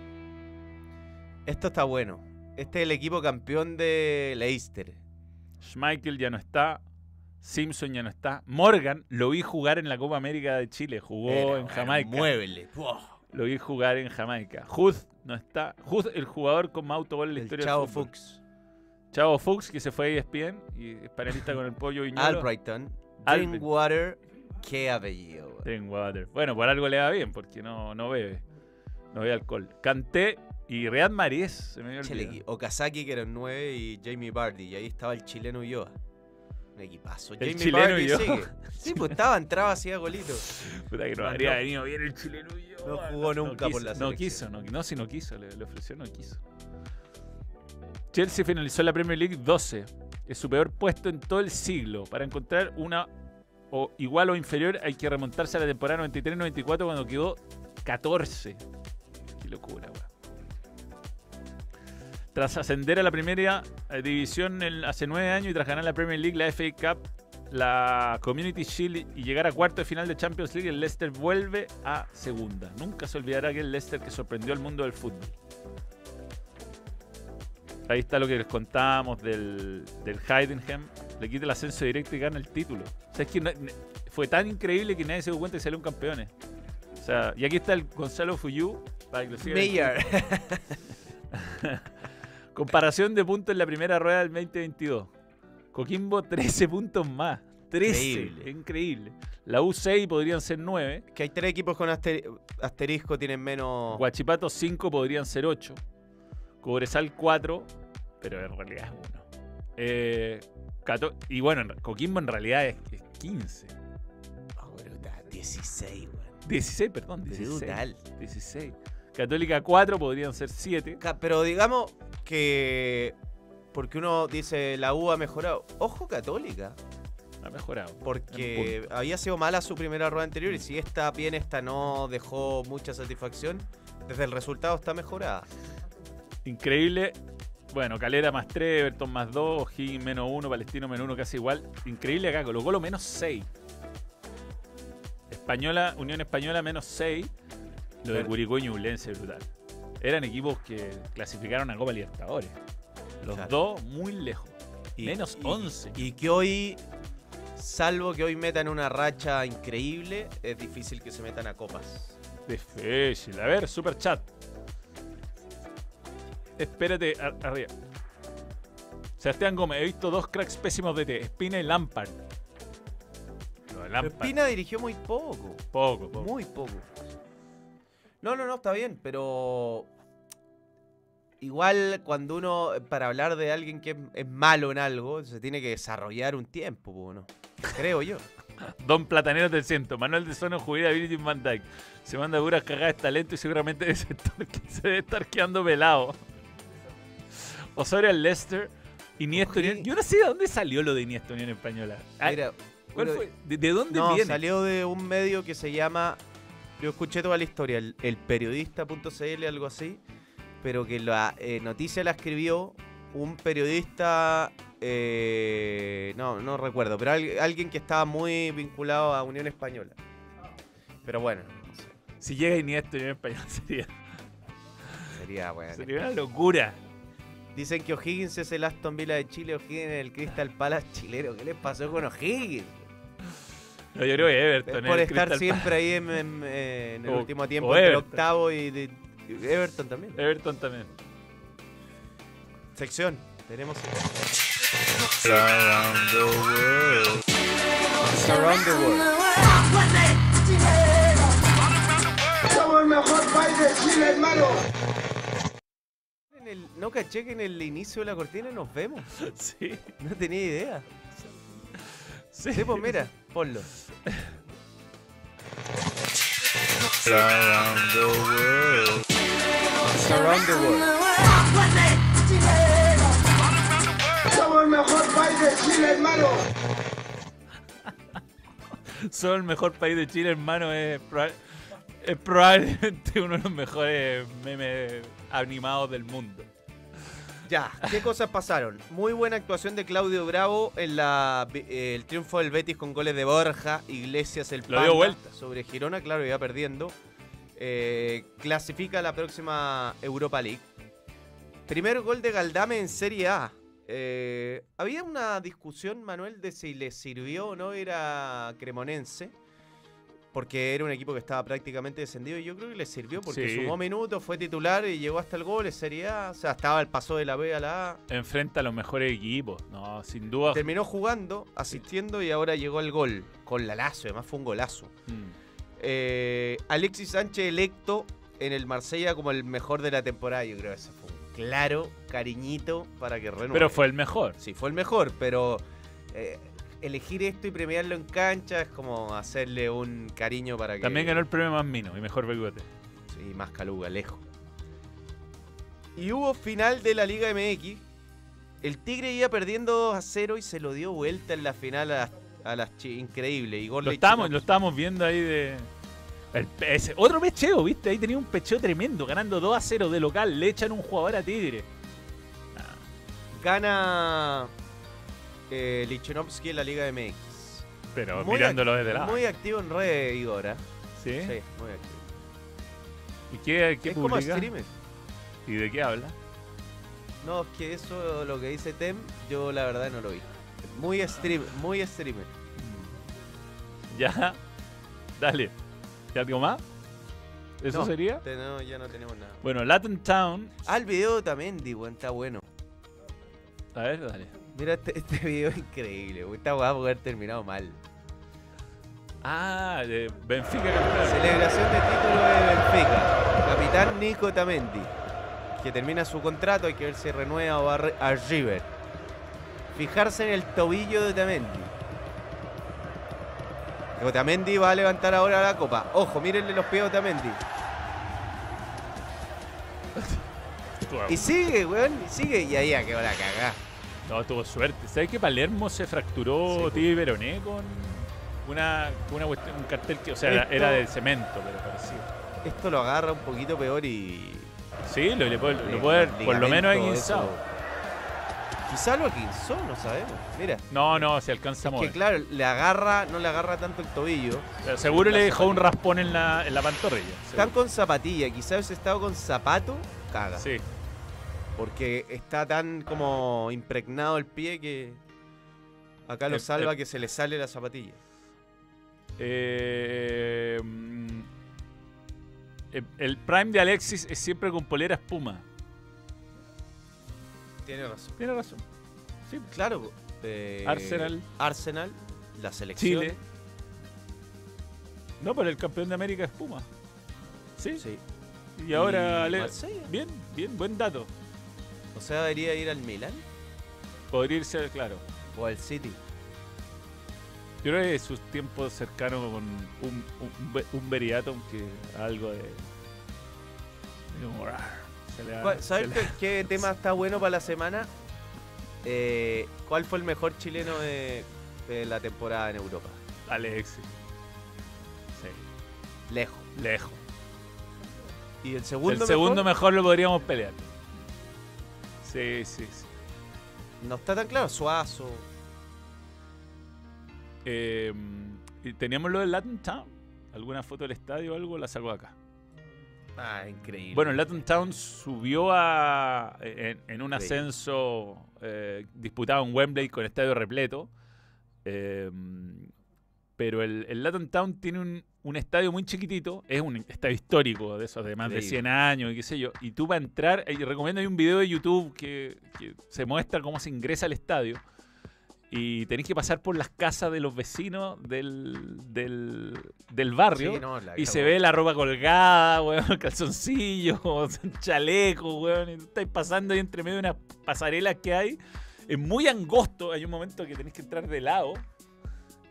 Esto está bueno. Este es el equipo campeón de Leicester. Schmeichel ya no está. Simpson ya no está. Morgan lo vi jugar en la Copa América de Chile. Jugó Era, en Jamaica. Muévele. Lo vi jugar en Jamaica. Huth no está. Huth, el jugador con más autogol en la El historia Chavo del. Fuchs. Chavo Fuchs, que se fue a ESPN y es panelista con el pollo Viñolo. Albrighton. Albright. Drinkwater. Qué apellido. Drinkwater. Bueno, por algo le va bien, porque no, no bebe. No bebe alcohol. Canté y Real Maríz. Se me Okazaki, que era un 9, y Jamie Bardi. Y ahí estaba el chileno Ulloa. Un equipazo. El Jamie chileno Vardy Ulloa. sigue. Sí, pues estaba, entraba, hacía golito. Puta que no habría venido bien el chileno. y yo, No jugó nunca quiso, por la No selección. quiso, no, no, si no quiso, le, le ofreció, no quiso. Chelsea finalizó la Premier League 12. Es su peor puesto en todo el siglo. Para encontrar una o igual o inferior hay que remontarse a la temporada 93-94 cuando quedó 14. Qué locura, weón. Tras ascender a la primera eh, división el- hace nueve años y tras ganar la Premier League, la FA Cup, la Community Shield y llegar a cuarto de final de Champions League, el Leicester vuelve a segunda. Nunca se olvidará aquel Leicester que sorprendió al mundo del fútbol. Ahí está lo que les contábamos del, del Heidenheim. Le quita el ascenso directo y gana el título. O sea, es que no- fue tan increíble que nadie se dio cuenta y salieron campeones. O sea, y aquí está el Gonzalo Fuyú. Para que lo sigan. Comparación de puntos en la primera rueda del 2022. Coquimbo 13 puntos más. 13. Increíble. Increíble. La U6 podrían ser 9. que hay tres equipos con aster- asterisco, tienen menos. Guachipato 5 podrían ser 8. Cobresal 4. Pero en realidad es 1. Eh, y bueno, en- Coquimbo en realidad es, es 15. Oh, brutal, 16, weón. 16, perdón. 16. Brutal. 16. Católica 4 podrían ser 7. Ca- Pero digamos que. Porque uno dice la U ha mejorado. Ojo, Católica. Ha mejorado. Porque había sido mala su primera rueda anterior y si esta bien, esta no dejó mucha satisfacción. Desde el resultado está mejorada. Increíble. Bueno, Calera más 3, Everton más 2, O'Higgins menos 1, Palestino menos 1, casi igual. Increíble acá, Colo Colo menos 6. Española, Unión Española menos 6. Lo de Curicó y Ñublense, brutal. Eran equipos que clasificaron a Copa Libertadores. Los Claro. dos muy lejos. Y- menos y- 11. Y que hoy, salvo que hoy metan una racha increíble, es difícil que se metan a copas. Difícil. A ver, super chat. Espérate, arriba. Sebastián Gómez, he visto dos cracks pésimos de T, Espina y Lampard. Lo de Pero Lampard. Espina dirigió muy poco. Poco, poco. Muy poco. No, no, no, está bien, pero. Igual cuando uno, para hablar de alguien que es, malo en algo, se tiene que desarrollar un tiempo, po, ¿no? Creo yo. Don Platanero te siento. Manuel de Sono juguera a Virgin Van Dyke. Se manda puras cagadas de talento y seguramente debe estar- se debe estar quedando pelado. Osorio al Leicester. Iniesta. Unión. Yo no sé de dónde salió lo de Iniesta Unión Española. Ah, Mira, ¿Cuál fue? ¿De, de dónde No, viene? salió de un medio que se llama. Yo escuché toda la historia, el, el periodista.cl, algo así. Pero que la eh, noticia la escribió un periodista. eh, no, no recuerdo, pero al- alguien que estaba muy vinculado a Unión Española. Pero bueno, no sé, Si llega Iniesta Unión Española sería, sería bueno. sería una locura. Dicen que O'Higgins es el Aston Villa de Chile, O'Higgins es el Crystal Palace chileno. ¿Qué les pasó con O'Higgins? No, yo creo que Everton. por el estar Crystal siempre ahí en, en- en el O- último tiempo entre Everton. octavo y de- Everton también. Everton también. Sección. Tenemos Around the world. Around the World. Somos el mejor país de Chile, hermano. En el- no caché que en el inicio de la cortina nos vemos. Sí. No tenía idea. Sí. Sí, pues mira, ponlo. Around the world. Around the World. Somos el mejor país de Chile, hermano. Solo el mejor país de Chile, hermano, es, es probablemente uno de los mejores memes animados del mundo. Ya, ¿qué cosas pasaron? Muy buena actuación de Claudio Bravo en la, eh, el triunfo del Betis con goles de Borja, Iglesias el Lo dio vuelta. sobre Girona, claro, iba perdiendo. Eh, clasifica a la próxima Europa League. Primer gol de Galdame en Serie A. Eh, había una discusión, Manuel, de si le sirvió o no era cremonense. Porque era un equipo que estaba prácticamente descendido y yo creo que le sirvió porque Sí. sumó minutos, fue titular y llegó hasta el gol, en Serie A. O sea, estaba el paso de la B a la A. Enfrenta a los mejores equipos. No, sin duda. Terminó jugando, asistiendo y ahora llegó al gol. Con la lazo, además fue un golazo. Mm. Eh, Alexis Sánchez electo en el Marsella como el mejor de la temporada. Yo creo que ese fue un claro cariñito para que renueve. Pero fue el mejor. Sí, fue el mejor, pero eh, elegir esto y premiarlo en cancha es como hacerle un cariño para que... También ganó el premio más mino y mejor bigote. Sí, más caluga, lejos. Y hubo final de la Liga MX. El Tigre iba perdiendo 2 a 0 y se lo dio vuelta en la final a las, a las increíble. Y gol Lo Chino- lo estábamos viendo ahí de. el ese- otro pecheo, ¿viste? Ahí tenía un pecheo tremendo, ganando 2 a 0 de local. Le echan un jugador a Tigre. Gana eh, Lichenovsky en la Liga MX. Pero Muy mirándolo desde la. Muy activo en red, Igor. ¿eh? ¿Sí? Sí, muy activo. ¿Y qué, qué es como publica? streamer. ¿Y de qué habla? No, es que eso, lo que dice Tem, yo la verdad no lo vi. Muy stream, muy streamer. Ya. Dale. ¿Y algo más? ¿Eso No, sería? te- no, ya no tenemos nada. Bueno, Latin Town. Ah, el video también, weón, está bueno. A ver, dale. Mira, este, este video increíble. Esta weá puede haber terminado mal. Ah, de Benfica campeón. Celebración de título de Benfica. Capitán Nico Tamendi. Que termina su contrato, hay que ver si renueva o va a a River. Fijarse en el tobillo de Tamendi. Otamendi va a levantar ahora la copa. Ojo, mírenle los pies a Otamendi. Y sigue, weón, y sigue. Y ahí ya quedó la cagá. No, tuvo suerte. ¿Sabes que Palermo se fracturó Sí, pues. Tibia y Veroné con una, una cuestión- un cartel que, o sea, era- Esto- era de cemento, pero parecía. Esto lo agarra un poquito peor y. Sí, lo, le puede, lo puede por lo menos aguinzado. Quizá lo aguinzó, no sabemos. Mira. No, no, se alcanza a Que mover. claro, le agarra, no le agarra tanto el tobillo. Pero seguro le dejó un raspón en la, en la pantorrilla. Están seguro. con zapatilla, quizás hubiese estado con zapato, caga. Sí. Porque está tan como impregnado el pie que acá lo Eh, salva eh. que se le sale la zapatilla. Eh, mm, el prime de Alexis es siempre con polera espuma. Tiene razón. Tiene razón. Sí. Claro. Arsenal. Arsenal, la selección. Chile. No, pero el campeón de América es Puma. Sí. Sí. Y ahora. Y. Bien, bien, buen dato. O sea, debería ir al Milan Podría irse, claro. o al City. Yo creo que sus tiempos cercanos con un, un, un, aunque algo de. de humor, se le da- ¿Cuál- ¿Sabes qué, tema está bueno para la semana? Eh, ¿Cuál fue el mejor chileno de, de la temporada en Europa? Alexis. Sí, Lejos. lejos. ¿Y el segundo el segundo mejor lo podríamos pelear. Sí, sí, sí. No está tan claro. Suazo. Eh, y teníamos lo del Latin Town. ¿Alguna foto del estadio o algo? La sacó acá. Ah, increíble. Bueno, el Latin Town subió a, en, en un ascenso eh, disputado en Wembley con estadio repleto. Eh, Pero el, el Latin Town tiene un, un estadio muy chiquitito, es un estadio histórico de esos de más de Increíble. 100 años y qué sé yo. Y tú para entrar, y recomiendo hay un video de YouTube que, que se muestra cómo se ingresa al estadio. Y tenés que pasar por las casas de los vecinos del, del, del barrio. Sí, no, la Y se ve la ropa colgada, weón, calzoncillos, chalecos, weón. Y tú estás pasando ahí entre medio de unas pasarelas que hay. Es muy angosto. Hay un momento que tenés que entrar de lado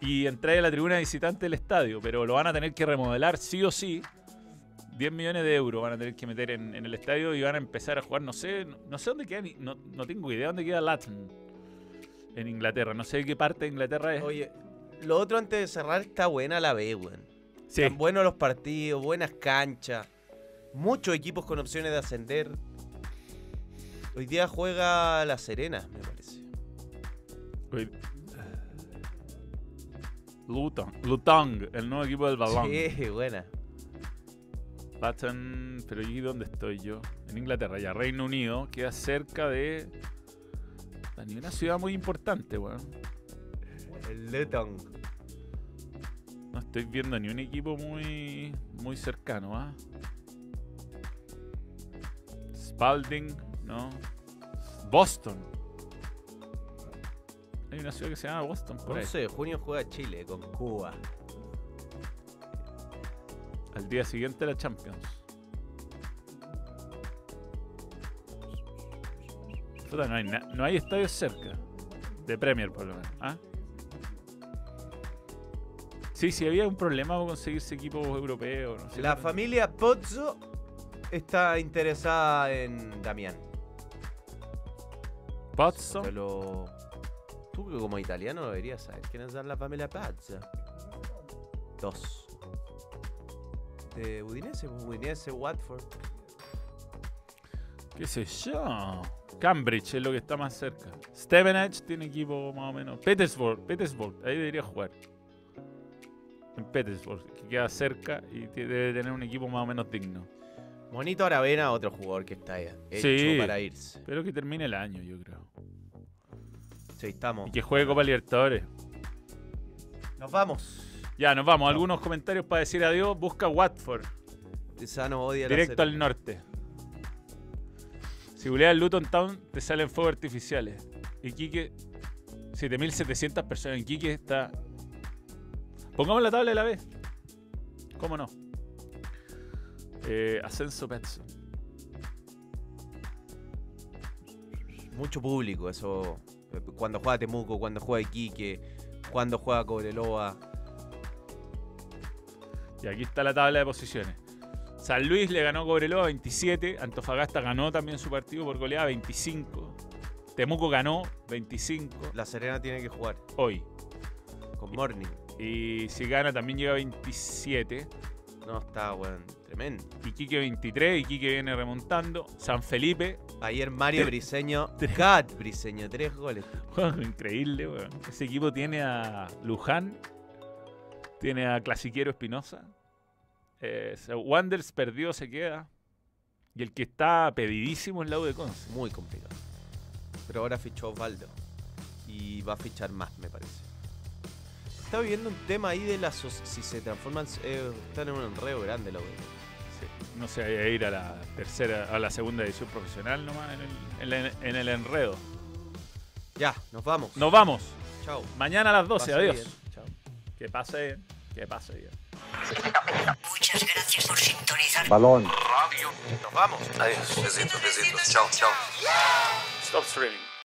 y entrar a la tribuna visitante del estadio. Pero lo van a tener que remodelar sí o sí. 10 millones de euros van a tener que meter en, en el estadio y van a empezar a jugar. No sé, no, no sé dónde queda, ni- no, no tengo idea dónde queda Latin en Inglaterra. No sé qué parte de Inglaterra es. Oye, lo otro antes de cerrar está buena la B, weón. sí, Están buenos los partidos, buenas canchas. Muchos equipos con opciones de ascender. Hoy día juega La Serena, me parece. Luton, Luton, el nuevo equipo del balón. Sí, buena. Latin, pero ¿y dónde estoy yo? En Inglaterra, ya Reino Unido, queda cerca de. Ni una ciudad muy importante, weón. El Luton. No estoy viendo ni un equipo muy, muy cercano, ¿ah? Spalding, no. Boston. Hay una ciudad que se llama Boston, por ahí. 11 de junio juega Chile con Cuba. Al día siguiente la Champions. No hay, no hay estadios cerca. De Premier, por lo menos. ¿ah? Sí, sí, había un problema con conseguirse equipos europeos. No sé La familia Pozzo está interesada en Damián. Pozzo. Lo- Tú que como italiano deberías saber quiénes son la familia Pozzo. Dos. De Udinese, pues, Udinese, Watford. ¿Qué sé yo? Cambridge es lo que está más cerca. Stevenage tiene equipo más o menos. Petersburg, Petersburg, ahí debería jugar. En Petersburg, que queda cerca y debe tener un equipo más o menos digno. Monito Aravena, otro jugador que está ahí, hecho Sí. para irse. Espero que termine el año, yo creo. Sí, estamos. Y que juegue Copa Libertadores. Nos vamos. Ya, nos vamos. Algunos comentarios para decir adiós. Busca Watford, Sano odia directo al norte. Si googleas Luton Town, te salen fuegos artificiales. Iquique, 7700 personas. Iquique está. Pongamos la tabla de la B. ¿Cómo no? Eh, Ascenso Petson. Mucho público, eso. Cuando juega Temuco, cuando juega Iquique, cuando juega Cobreloa. Y aquí está la tabla de posiciones. San Luis le ganó Cobreloa 27. Antofagasta ganó también su partido por goleada 25. Temuco ganó 25 La Serena tiene que jugar hoy. con Morning. Y si gana también llega a 27. No, está, weón, tremendo. Iquique 23. Iquique viene remontando. San Felipe. Ayer Mario Briseño, Cat Briseño, tres goles. Increíble, weón. Ese equipo tiene a Luján. Tiene a Clasiquero Espinosa. Eh, Wanders perdió, se queda. Y el que está pedidísimo es la U de Conce. Muy complicado. Pero ahora fichó Osvaldo. Y va a fichar más, me parece. Está viviendo un tema ahí de la si se transforman. eh, están en un enredo grande la. Sí, No vaya a ir a la tercera, a la segunda edición profesional nomás en el, en la- en el enredo. Ya, nos vamos. Nos vamos. Chao. Mañana a las 12. Pase Adiós. bien. Chao. Que pase. Que pase bien. Muchas gracias por sintonizar. Balón. Nos vamos. Adiós. Besitos, besitos. Chao, chao. Stop streaming.